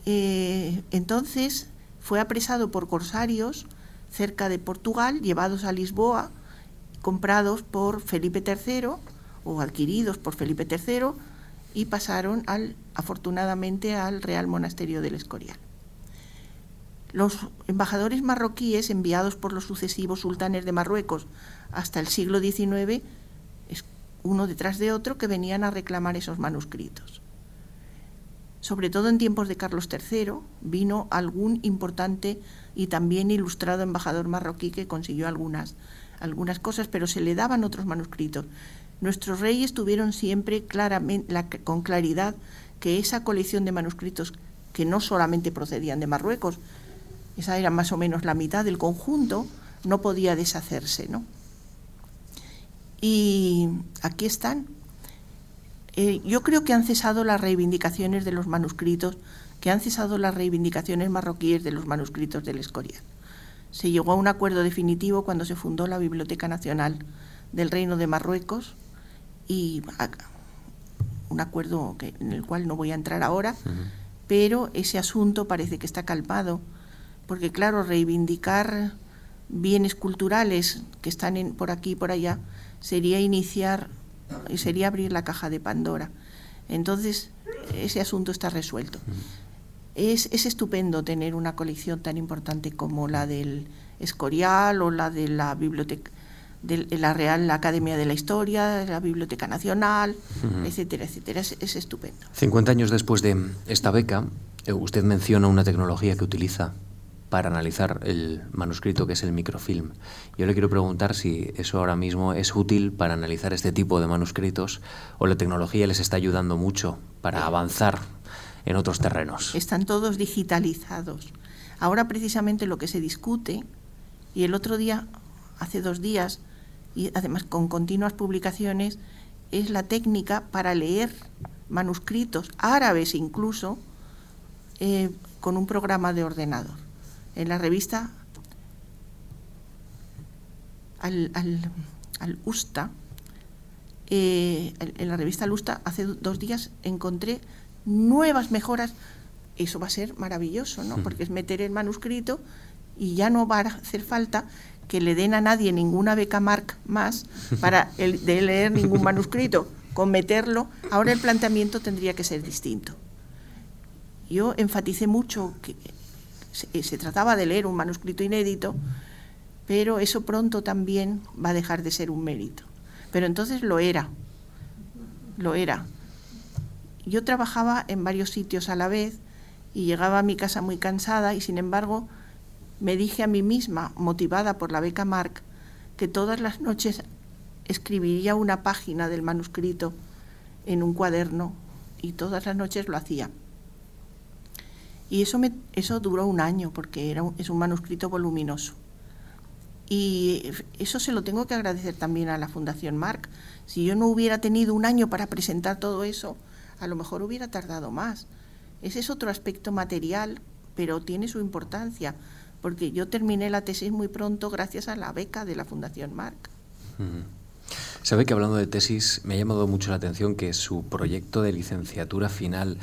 eh, entonces fue apresado por corsarios cerca de Portugal, llevados a Lisboa, comprados por Felipe III o adquiridos por Felipe III y pasaron al, afortunadamente al Real Monasterio del Escorial. Los embajadores marroquíes enviados por los sucesivos sultanes de Marruecos hasta el siglo XIX, uno detrás de otro, que venían a reclamar esos manuscritos. Sobre todo en tiempos de Carlos III, vino algún importante y también ilustrado embajador marroquí que consiguió algunas, algunas cosas, pero se le daban otros manuscritos. Nuestros reyes tuvieron siempre claramente, con claridad que esa colección de manuscritos que no solamente procedían de Marruecos, esa era más o menos la mitad del conjunto, no podía deshacerse, ¿no? Y aquí están. Eh, yo creo que han cesado las reivindicaciones de los manuscritos, que han cesado las reivindicaciones marroquíes de los manuscritos del Escorial. Se llegó a un acuerdo definitivo cuando se fundó la Biblioteca Nacional del Reino de Marruecos y un acuerdo que, en el cual no voy a entrar ahora, pero ese asunto parece que está calmado, porque claro, reivindicar bienes culturales que están en, por aquí y por allá sería iniciar y sería abrir la caja de Pandora. Entonces, ese asunto está resuelto. Es, es, estupendo tener una colección tan importante como la del Escorial o la de la biblioteca de la Real Academia de la Historia, de la Biblioteca Nacional, etcétera, etcétera. Es, es, estupendo. 50 años después de esta beca, eh, usted menciona una tecnología que utiliza para analizar el manuscrito que es el microfilm. Yo le quiero preguntar si eso ahora mismo es útil para analizar este tipo de manuscritos o la tecnología les está ayudando mucho para avanzar en otros terrenos. Están todos digitalizados. Ahora precisamente lo que se discute, y el otro día, hace dos días, y además con continuas publicaciones, es la técnica para leer manuscritos árabes incluso eh, con un programa de ordenador en la revista al, al, USTA, eh, en la revista Al Usta hace dos días encontré nuevas mejoras. Eso va a ser maravilloso, ¿no? Porque es meter el manuscrito y ya no va a hacer falta que le den a nadie ninguna beca Mark más para el, de leer ningún [laughs] manuscrito. Con meterlo, ahora el planteamiento tendría que ser distinto. Yo enfaticé mucho que eh, se, trataba de leer un manuscrito inédito, pero eso pronto también va a dejar de ser un mérito. Pero entonces lo era, lo era. Yo trabajaba en varios sitios a la vez y llegaba a mi casa muy cansada y sin embargo me dije a mí misma, motivada por la beca Mark, que todas las noches escribiría una página del manuscrito en un cuaderno y todas las noches lo hacía. Y eso, me, eso duró un año porque era es un manuscrito voluminoso. Y eso se lo tengo que agradecer también a la Fundación Marc. Si yo no hubiera tenido un año para presentar todo eso, a lo mejor hubiera tardado más. Ese es otro aspecto material, pero tiene su importancia, porque yo terminé la tesis muy pronto gracias a la beca de la Fundación Marc. Sabe que hablando de tesis, me ha llamado mucho la atención que su proyecto de licenciatura final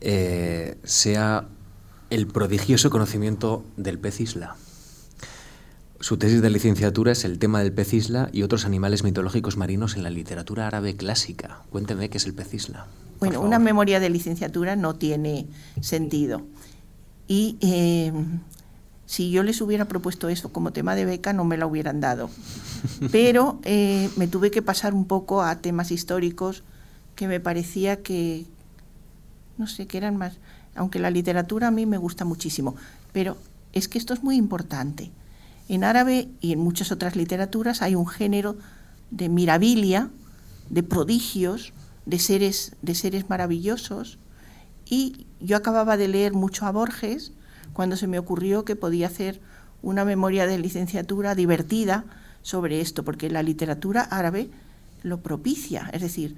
eh, sea el prodigioso conocimiento del pez isla. Su tesis de licenciatura es el tema del pez isla y otros animales mitológicos marinos en la literatura árabe clásica. Cuénteme qué es el pez isla. Bueno, una memoria de licenciatura no tiene sentido. Y eh, si yo les hubiera propuesto eso como tema de beca, no me la hubieran dado. [laughs] Pero eh, me tuve que pasar un poco a temas históricos que me parecía que, no sé, que eran más, aunque la literatura a mí me gusta muchísimo, pero es que esto es muy importante. En árabe y en muchas otras literaturas hay un género de mirabilia, de prodigios, de seres, de seres maravillosos, y yo acababa de leer mucho a Borges cuando se me ocurrió que podía hacer una memoria de licenciatura divertida sobre esto, porque la literatura árabe lo propicia, es decir,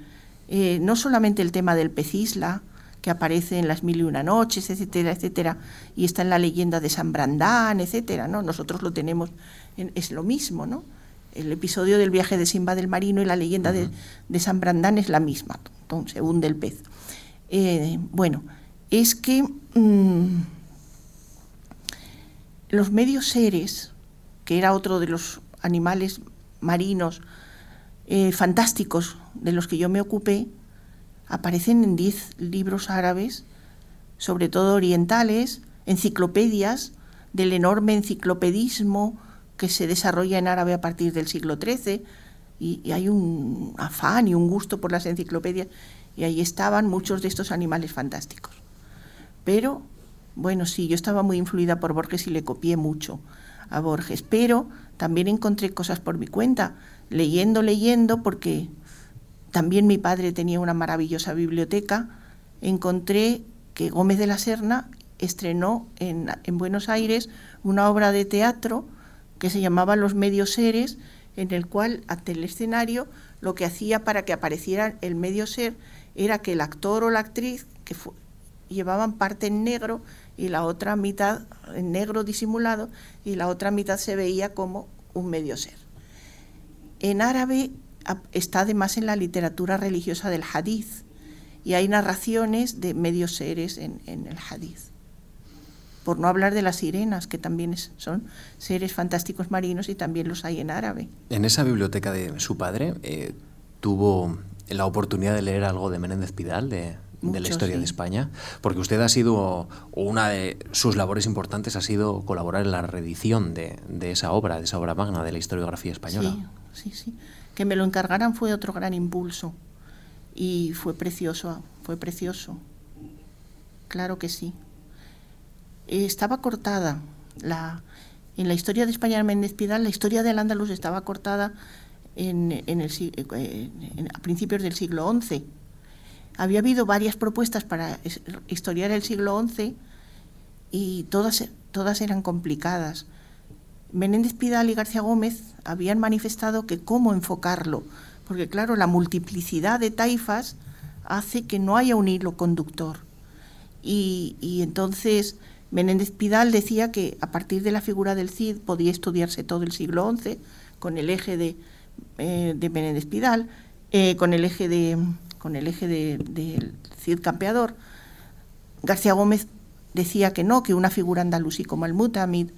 eh, no solamente el tema del pecisla, que aparece en las mil y una noches, etcétera, etcétera, y está en la leyenda de San Brandán, etcétera, ¿no? Nosotros lo tenemos, es lo mismo, ¿no? el episodio del viaje de Simba del Marino y la leyenda de, San Brandán es la misma, entonces se hunde el pez. Eh, bueno, es que mm, los medios seres, que era otro de los animales marinos eh, fantásticos de los que yo me ocupé, aparecen en diez libros árabes, sobre todo orientales, enciclopedias del enorme enciclopedismo que se desarrolla en árabe a partir del siglo XIII, y, hay un afán y un gusto por las enciclopedias, y ahí estaban muchos de estos animales fantásticos. Pero, bueno, sí, yo estaba muy influida por Borges y le copié mucho a Borges, pero también encontré cosas por mi cuenta, leyendo, leyendo, porque también mi padre tenía una maravillosa biblioteca, encontré que Gómez de la Serna estrenó en, en Buenos Aires una obra de teatro que se llamaba Los Medios Seres, en el cual ante el escenario lo que hacía para que apareciera el medio ser era que el actor o la actriz que llevaban parte en negro y la otra mitad en negro disimulado y la otra mitad se veía como un medio ser. En árabe está además en la literatura religiosa del hadith y hay narraciones de medios seres en, en el hadith por no hablar de las sirenas, que también son seres fantásticos marinos y también los hay en árabe. En esa biblioteca de su padre, eh, ¿tuvo la oportunidad de leer algo de Menéndez Pidal, de, la historia de España? Porque usted ha sido, una de sus labores importantes ha sido colaborar en la reedición de, esa obra, de esa obra magna de la historiografía española. Sí, sí, sí. Que me lo encargaran fue otro gran impulso y fue precioso, fue precioso. Claro que sí estaba cortada. La, en la historia de España de Méndez Pidal, la historia del Andaluz estaba cortada en, el, eh, a principios del siglo XI. Había habido varias propuestas para historiar el siglo XI y todas, todas eran complicadas. Menéndez Pidal y García Gómez habían manifestado que cómo enfocarlo, porque claro, la multiplicidad de taifas hace que no haya un hilo conductor. Y, entonces Menéndez Pidal decía que a partir de la figura del Cid podía estudiarse todo el siglo XI con el eje de, eh, de Menéndez Pidal, eh, con el eje de con el eje del Cid campeador. García Gómez decía que no, que una figura andalusí como el Mutamid,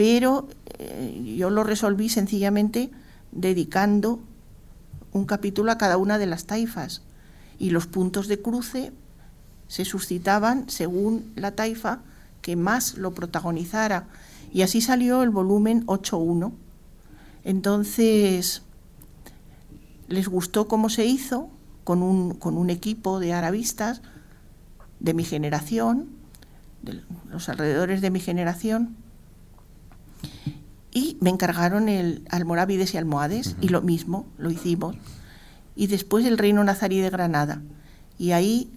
pero eh, yo lo resolví sencillamente dedicando un capítulo a cada una de las taifas y los puntos de cruce se suscitaban según la taifa que más lo protagonizara. Y así salió el volumen 8.1. Entonces, les gustó cómo se hizo con un, con un equipo de arabistas de mi generación, de los alrededores de mi generación, y me encargaron el Almorávides y Almohades, y lo mismo, lo hicimos. Y después el Reino Nazarí de Granada. Y ahí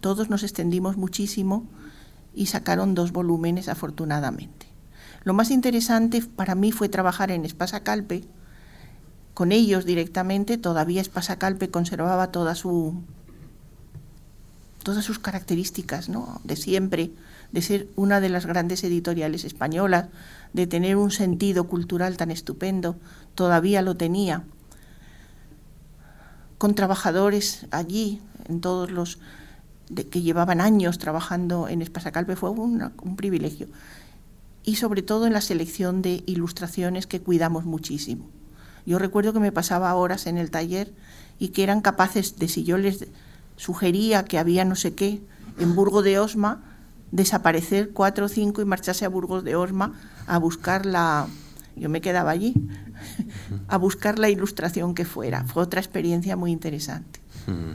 todos nos extendimos muchísimo y sacaron dos volúmenes afortunadamente. Lo más interesante para mí fue trabajar en Espasacalpe, con ellos directamente, todavía Espasacalpe conservaba toda su, todas sus características ¿no? de siempre, de ser una de las grandes editoriales españolas, de tener un sentido cultural tan estupendo, todavía lo tenía, con trabajadores allí, en todos los que llevaban años trabajando en Espasacalpe fue un privilegio. Y sobre todo en la selección de ilustraciones que cuidamos muchísimo. Yo recuerdo que me pasaba horas en el taller y que eran capaces de, si yo les sugería que había no sé qué en Burgo de Osma, desaparecer cuatro o cinco y marcharse a Burgos de Osma a buscar la... Yo me quedaba allí, a buscar la ilustración que fuera. Fue otra experiencia muy interesante.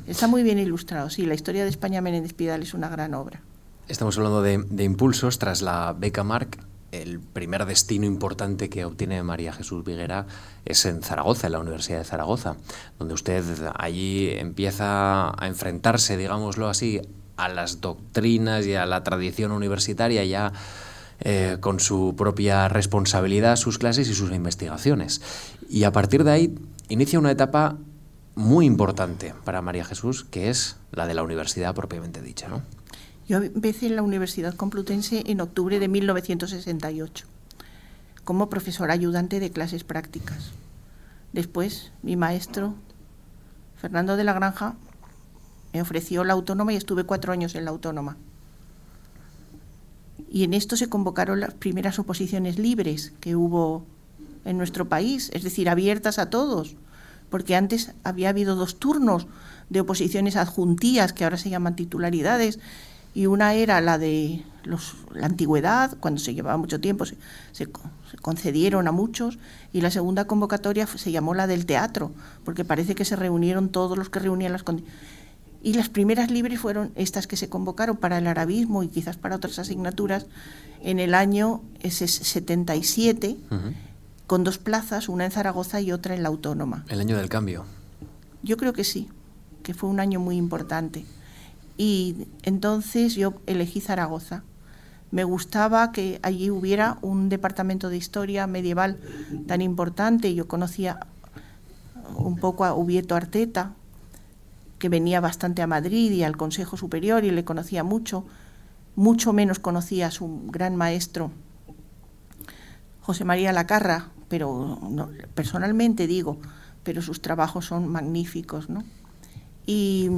Está muy bien ilustrado, sí, la historia de España Menéndez Pidal es una gran obra. Estamos hablando de, impulsos tras la beca Marc. El primer destino importante que obtiene María Jesús Viguera es en Zaragoza, en la Universidad de Zaragoza, donde usted allí empieza a enfrentarse, digámoslo así, a las doctrinas y a la tradición universitaria ya eh, con su propia responsabilidad, sus clases y sus investigaciones. Y a partir de ahí inicia una etapa muy importante para María Jesús, que es la de la universidad propiamente dicha, ¿no? Yo empecé en la Universidad Complutense en octubre de 1968 como profesora ayudante de clases prácticas. Después, mi maestro, Fernando de la Granja, me ofreció la autónoma y estuve cuatro años en la autónoma. Y en esto se convocaron las primeras oposiciones libres que hubo en nuestro país, es decir, abiertas a todos, porque antes había habido dos turnos de oposiciones adjuntías, que ahora se llaman titularidades, y una era la de la antigüedad, cuando se llevaba mucho tiempo, se, concedieron a muchos, y la segunda convocatoria se llamó la del teatro, porque parece que se reunieron todos los que reunían las condiciones. Y las primeras libres fueron estas que se convocaron para el arabismo y quizás para otras asignaturas en el año 77, con dos plazas, una en Zaragoza y otra en la Autónoma. El año del cambio. Yo creo que sí, que fue un año muy importante. Y entonces yo elegí Zaragoza. Me gustaba que allí hubiera un departamento de historia medieval tan importante. Yo conocía un poco a Ubieto Arteta, que venía bastante a Madrid y al Consejo Superior y le conocía mucho. Mucho menos conocía a su gran maestro, José María Lacarra, pero personalmente digo, pero sus trabajos son magníficos, ¿no? Y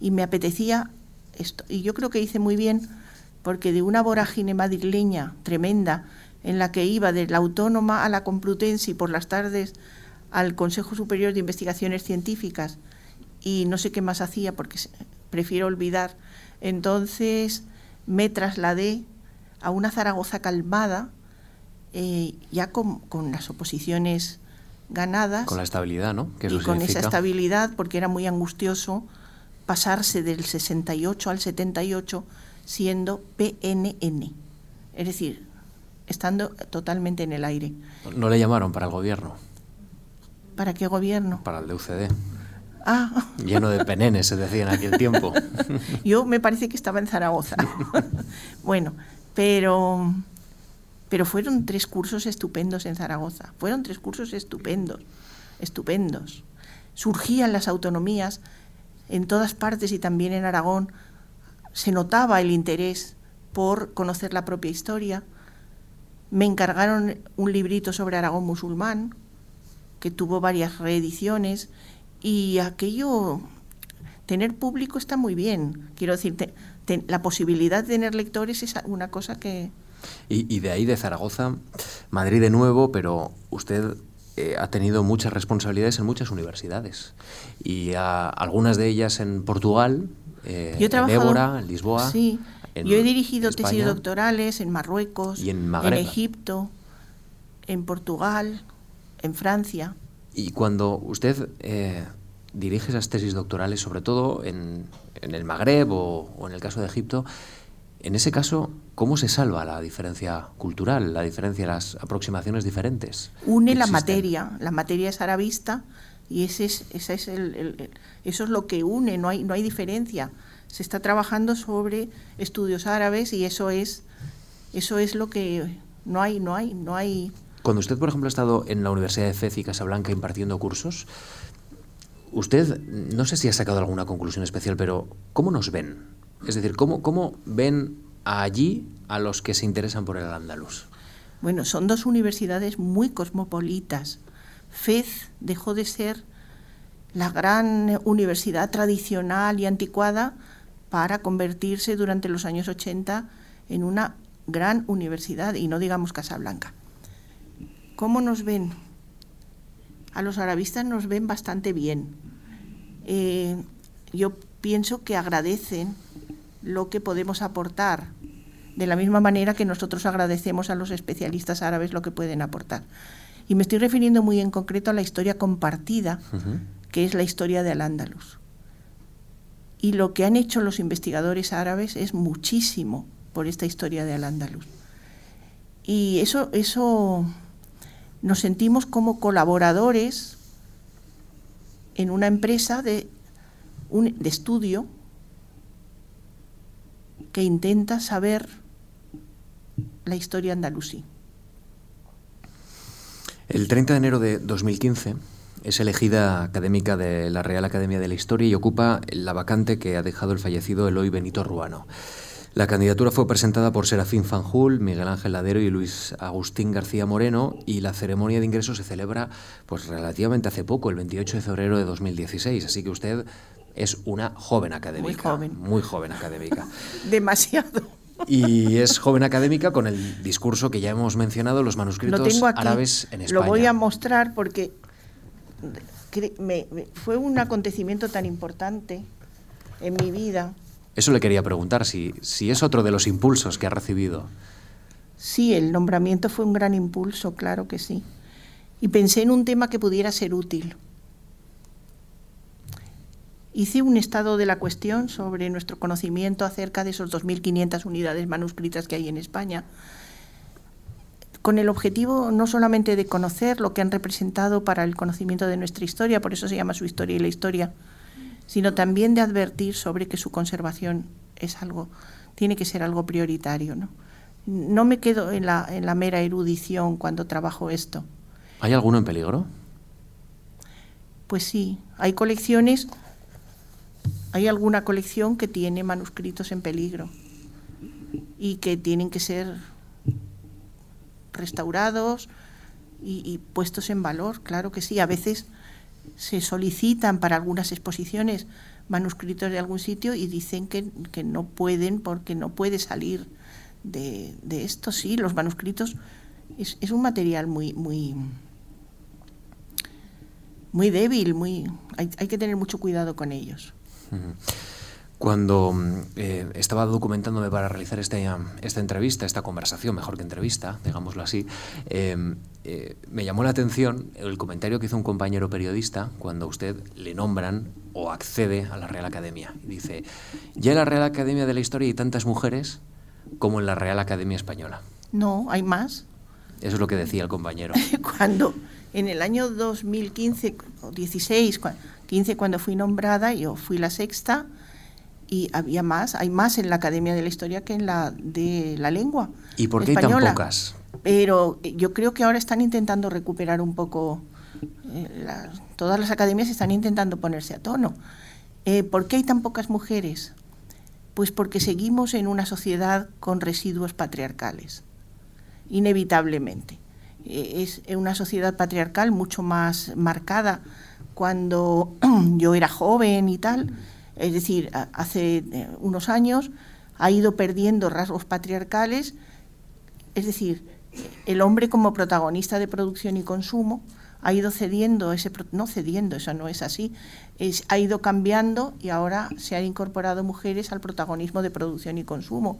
y me apetecía esto. Y yo creo que hice muy bien porque de una vorágine madrileña tremenda en la que iba de la Autónoma a la Complutense y por las tardes al Consejo Superior de Investigaciones Científicas y no sé qué más hacía porque prefiero olvidar, entonces me trasladé a una Zaragoza calmada, eh, ya con, las oposiciones ganadas. Con la estabilidad, ¿no? y con esa estabilidad, porque era muy angustioso pasarse del 68 al 78 siendo PNN, es decir, estando totalmente en el aire. ¿No le llamaron para el gobierno? ¿Para qué gobierno? Para el de UCD. Ah. Lleno de penenes, se decía en aquel tiempo. [laughs] Yo me parece que estaba en Zaragoza. [laughs] bueno, pero, pero fueron tres cursos estupendos en Zaragoza. Fueron tres cursos estupendos, estupendos. Surgían las autonomías en todas partes y también en Aragón se notaba el interés por conocer la propia historia. Me encargaron un librito sobre Aragón musulmán, que tuvo varias reediciones, y aquello, tener público está muy bien. Quiero decir, la posibilidad de tener lectores es una cosa que... Y de ahí, de Zaragoza, Madrid de nuevo, pero usted eh, ha tenido muchas responsabilidades en muchas universidades y algunas de ellas en Portugal, eh, en Débora, en Lisboa. Sí, yo he dirigido tesis doctorales en Marruecos, y en, Egipto, en Portugal, en Francia. Y cuando usted eh, dirige esas tesis doctorales, sobre todo en, el Magreb o, o en el caso de Egipto, en ese caso, ¿cómo se salva la diferencia cultural, la diferencia, las aproximaciones diferentes? Une la materia, la materia es arabista y ese es, ese es el, eso es lo que une, no hay, no hay diferencia. Se está trabajando sobre estudios árabes y eso es, eso es lo que no hay, no hay, no hay. Cuando usted, por ejemplo, ha estado en la Universidad de Fez y Casablanca impartiendo cursos, usted no sé si ha sacado alguna conclusión especial, pero ¿cómo nos ven? Es decir, ¿cómo, cómo ven allí a los que se interesan por el andaluz? Bueno, son dos universidades muy cosmopolitas. FEZ dejó de ser la gran universidad tradicional y anticuada para convertirse durante los años 80 en una gran universidad, y no digamos Casablanca. ¿Cómo nos ven? A los arabistas nos ven bastante bien. Eh, yo pienso que agradecen lo que podemos aportar, de la misma manera que nosotros agradecemos a los especialistas árabes lo que pueden aportar. Y me estoy refiriendo muy en concreto a la historia compartida, que es la historia de Al-Ándalus. Y lo que han hecho los investigadores árabes es muchísimo por esta historia de Al-Ándalus. Y eso, eso nos sentimos como colaboradores en una empresa de, de estudio que intenta saber la historia andalusí. El 30 de enero de 2015 es elegida académica de la Real Academia de la Historia y ocupa la vacante que ha dejado el fallecido Eloy Benito Ruano. La candidatura fue presentada por Serafín Fanjul, Miguel Ángel Ladero y Luis Agustín García Moreno y la ceremonia de ingreso se celebra pues relativamente hace poco, el 28 de febrero de 2016, así que usted es una joven académica. Muy joven. Muy joven académica. [laughs] Demasiado. Y es joven académica con el discurso que ya hemos mencionado, los manuscritos árabes en España. Lo voy a mostrar porque fue un acontecimiento tan importante en mi vida eso le quería preguntar, si, si es otro de los impulsos que ha recibido. Sí, el nombramiento fue un gran impulso, claro que sí. Y pensé en un tema que pudiera ser útil. Hice un estado de la cuestión sobre nuestro conocimiento acerca de esos 2.500 unidades manuscritas que hay en España, con el objetivo no solamente de conocer lo que han representado para el conocimiento de nuestra historia, por eso se llama su historia y la historia, sino también de advertir sobre que su conservación es algo, tiene que ser algo prioritario. No, no me quedo en la, en la mera erudición cuando trabajo esto. ¿Hay alguno en peligro? Pues sí, hay colecciones, hay alguna colección que tiene manuscritos en peligro y que tienen que ser restaurados y, puestos en valor, claro que sí. A veces se solicitan para algunas exposiciones manuscritos de algún sitio y dicen que, no pueden porque no puede salir de, esto. Sí, los manuscritos es, es, un material muy, muy, muy débil, muy, hay, hay que tener mucho cuidado con ellos. Cuando eh, estaba documentándome para realizar esta, esta entrevista, esta conversación, mejor que entrevista, digámoslo así, em, eh, me llamó la atención el comentario que hizo un compañero periodista cuando usted le nombran o accede a la Real Academia. dice, ya en la Real Academia de la Historia hay tantas mujeres como en la Real Academia Española. No, hay más. Eso es lo que decía el compañero. [laughs] cuando en el año 2015 o 16, 15 cuando fui nombrada, yo fui la sexta, y había más, hay más en la Academia de la Historia que en la de la lengua. ¿Y por qué hay tan pocas? Pero yo creo que ahora están intentando recuperar un poco, eh, todas las academias están intentando ponerse a tono. Eh, ¿Por qué hay tan pocas mujeres? Pues porque seguimos en una sociedad con residuos patriarcales, inevitablemente. Eh, es una sociedad patriarcal mucho más marcada cuando [clears throat] yo era joven y tal es decir, hace eh, unos años ha ido perdiendo rasgos patriarcales, es decir, el hombre como protagonista de producción y consumo ha ido cediendo, ese, no cediendo, eso no es así, ha ido cambiando y ahora se han incorporado mujeres al protagonismo de producción y consumo.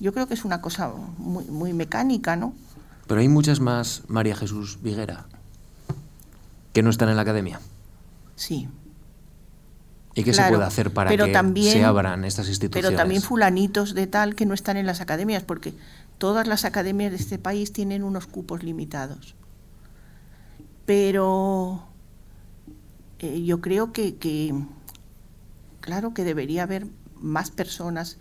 Yo creo que es una cosa muy, muy mecánica, ¿no? Pero hay muchas más María Jesús Viguera que no están en la academia. Sí, ¿Y qué se puede hacer para que se abran estas instituciones? Pero también fulanitos de tal que no están en las academias, porque todas las academias de este país tienen unos cupos limitados. Pero eh, yo creo que, que, claro que debería haber más personas.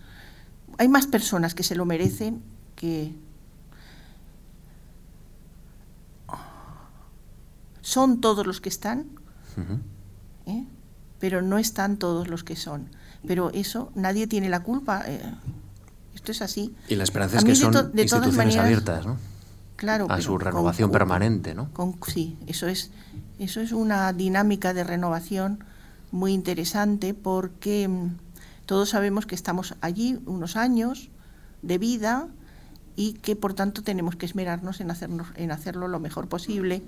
Hay más personas que se lo merecen que... Son todos los que están pero no están todos los que son. Pero eso nadie tiene la culpa. Eh, esto es así. Y la esperanza es que son instituciones abiertas, ¿no? Claro. A su renovación permanente, ¿no? sí, eso es, eso es una dinámica de renovación muy interesante porque mm, todos sabemos que estamos allí unos años de vida y que por tanto tenemos que esmerarnos en, hacernos, en hacerlo lo mejor posible,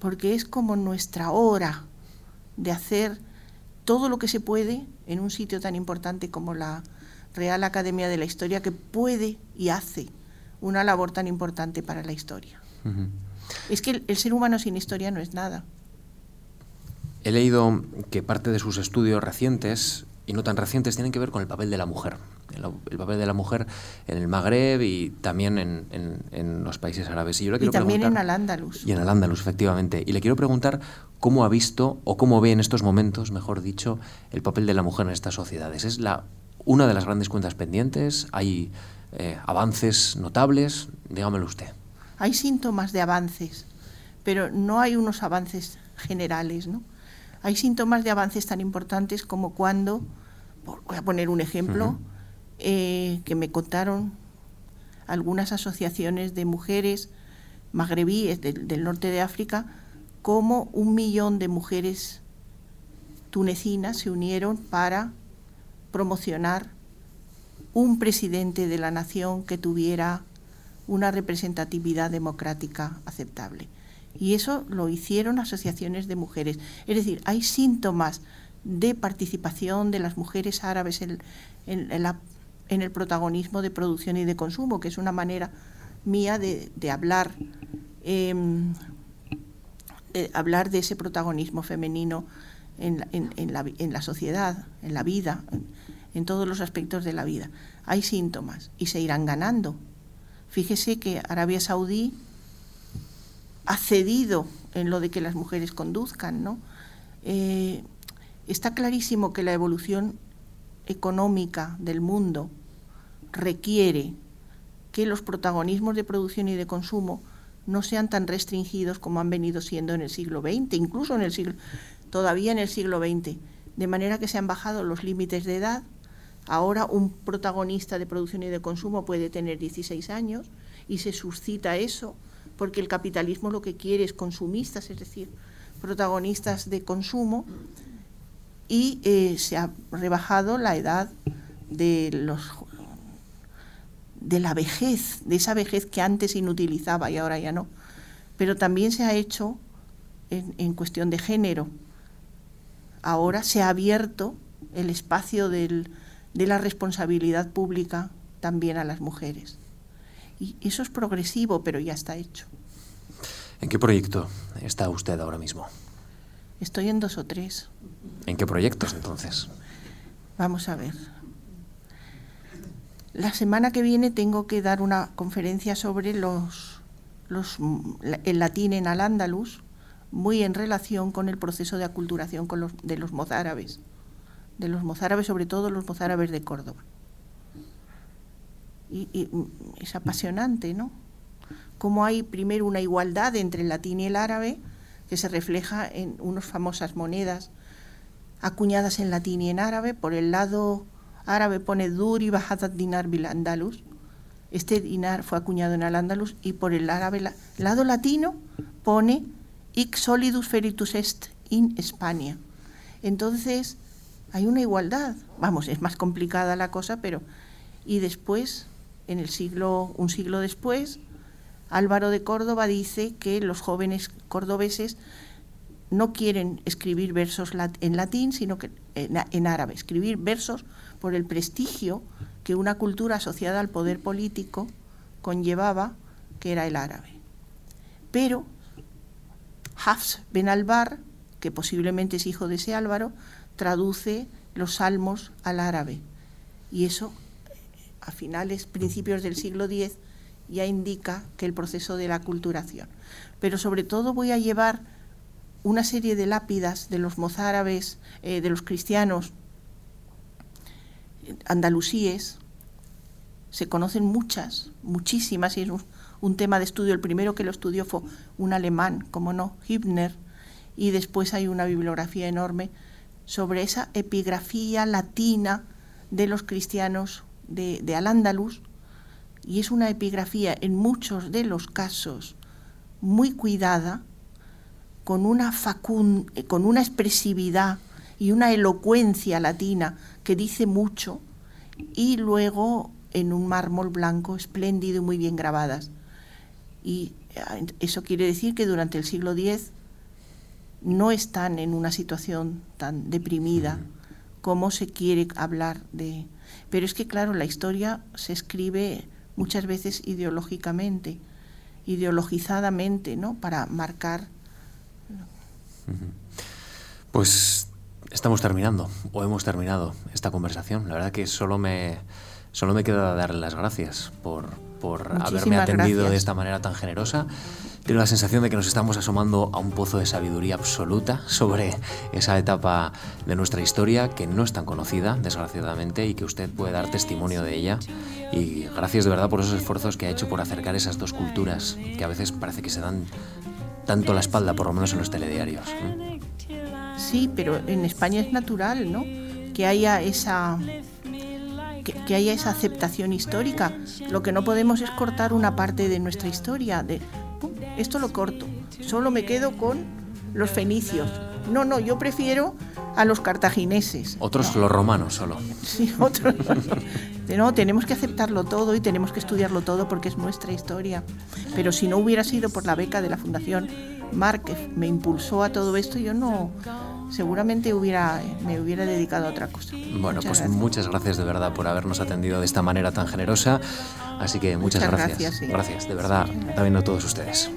porque es como nuestra hora de hacer todo lo que se puede en un sitio tan importante como la Real Academia de la Historia, que puede y hace una labor tan importante para la historia. Es que el, ser humano sin historia no es nada. He leído que parte de sus estudios recientes, y no tan recientes, tienen que ver con el papel de la mujer. El, papel de la mujer en el Magreb y también en, los países árabes. Y, yo y también en Al-Ándalus. Y en Al-Ándalus, efectivamente. Y le quiero preguntar cómo ha visto o cómo ve en estos momentos, mejor dicho, el papel de la mujer en estas sociedades. ¿Es la, una de las grandes cuentas pendientes? ¿Hay eh, avances notables? Dígamelo usted. Hay síntomas de avances, pero no hay unos avances generales, ¿no? Hay síntomas de avances tan importantes como cuando, voy a poner un ejemplo, eh, que me contaron algunas asociaciones de mujeres magrebíes del, norte de África, cómo un millón de mujeres tunecinas se unieron para promocionar un presidente de la nación que tuviera una representatividad democrática aceptable. Y eso lo hicieron asociaciones de mujeres. Es decir, hay síntomas de participación de las mujeres árabes en, el protagonismo de producción y de consumo, que es una manera mía de, hablar, em, de hablar de ese protagonismo femenino en, la, sociedad, en la vida, en todos los aspectos de la vida. Hay síntomas y se irán ganando. Fíjese que Arabia Saudí ha cedido en lo de que las mujeres conduzcan, ¿no? Eh, está clarísimo que la evolución económica del mundo requiere que los protagonismos de producción y de consumo no sean tan restringidos como han venido siendo en el siglo XX, incluso en el siglo, todavía en el siglo XX, de manera que se han bajado los límites de edad. Ahora un protagonista de producción y de consumo puede tener 16 años y se suscita eso porque el capitalismo lo que quiere es consumistas, es decir, protagonistas de consumo, y eh, se ha rebajado la edad de los de la vejez, de esa vejez que antes inutilizaba y ahora ya no. Pero también se ha hecho en, cuestión de género. Ahora se ha abierto el espacio de la responsabilidad pública también a las mujeres. Y eso es progresivo, pero ya está hecho. ¿En qué proyecto está usted ahora mismo? Estoy en dos o tres. ¿En qué proyectos entonces? Vamos a ver. La semana que viene tengo que dar una conferencia sobre los, los el latín en Al-Ándalus, muy en relación con el proceso de aculturación de los mozárabes, de los mozárabes, sobre todo los mozárabes de Córdoba y, es apasionante, ¿no? Cómo hay primero una igualdad entre el latín y el árabe, que se refleja en unas famosas monedas acuñadas en latín y en árabe. Por el lado árabe pone Duri Bahadat Dinar Bil Andalus. Este dinar fue acuñado en Al-Andalus y por el árabe lado latino pone Ic solidus feritus est in España. Entonces hay una igualdad. Vamos, es más complicada la cosa, pero y después en el siglo, un siglo después, Álvaro de Córdoba dice que los jóvenes cordobeses no quieren escribir versos en latín, sino que en, árabe, escribir versos por el prestigio que una cultura asociada al poder político conllevaba, que era el árabe. Pero Hafs Ben Albar, que posiblemente es hijo de ese Álvaro, traduce los salmos al árabe. Y eso a finales, principios del siglo X, ya indica que el proceso de la aculturación. Pero sobre todo voy a llevar una serie de lápidas de los mozárabes, eh, de los cristianos andalusíes, se conocen muchas, muchísimas, y es un, tema de estudio. El primero que lo estudió fue un alemán, como no, Hübner, y después hay una bibliografía enorme sobre esa epigrafía latina de los cristianos de, Al-Ándalus, y es una epigrafía en muchos de los casos muy cuidada, con una, facun, con una expresividad y una elocuencia latina que dice mucho, y luego en un mármol blanco espléndido y muy bien grabadas. Y eh, eso quiere decir que durante el siglo X no están en una situación tan deprimida como se quiere hablar de, pero es que, claro, la historia se escribe muchas veces ideológicamente, ideologizadamente, ¿no? Para marcar. Pues estamos terminando, o hemos terminado esta conversación. La verdad que solo me, solo me queda darle las gracias por, por haberme atendido de esta manera tan generosa tengo la sensación de que nos estamos asomando a un pozo de sabiduría absoluta sobre esa etapa de nuestra historia que no es tan conocida, desgraciadamente, y que usted puede dar testimonio de ella. Y gracias de verdad por esos esfuerzos que ha hecho por acercar esas dos culturas, que a veces parece que se dan tanto la espalda, por lo menos en los telediarios. Sí, pero en España es natural, ¿no? Que haya esa que, haya esa aceptación histórica. Lo que no podemos es cortar una parte de nuestra historia, de esto lo corto, solo me quedo con los fenicios. No, no, yo prefiero a los cartagineses. Otros los romanos solo. Sí, [laughs] otros. no, tenemos que aceptarlo todo y tenemos que estudiarlo todo porque es nuestra historia. Pero si no hubiera sido por la beca de la Fundación que me impulsó a todo esto, yo no seguramente hubiera me hubiera dedicado a otra cosa. Bueno, pues muchas gracias de verdad por habernos atendido de esta manera tan generosa. Así que muchas, gracias. Gracias, de verdad, también a todos ustedes.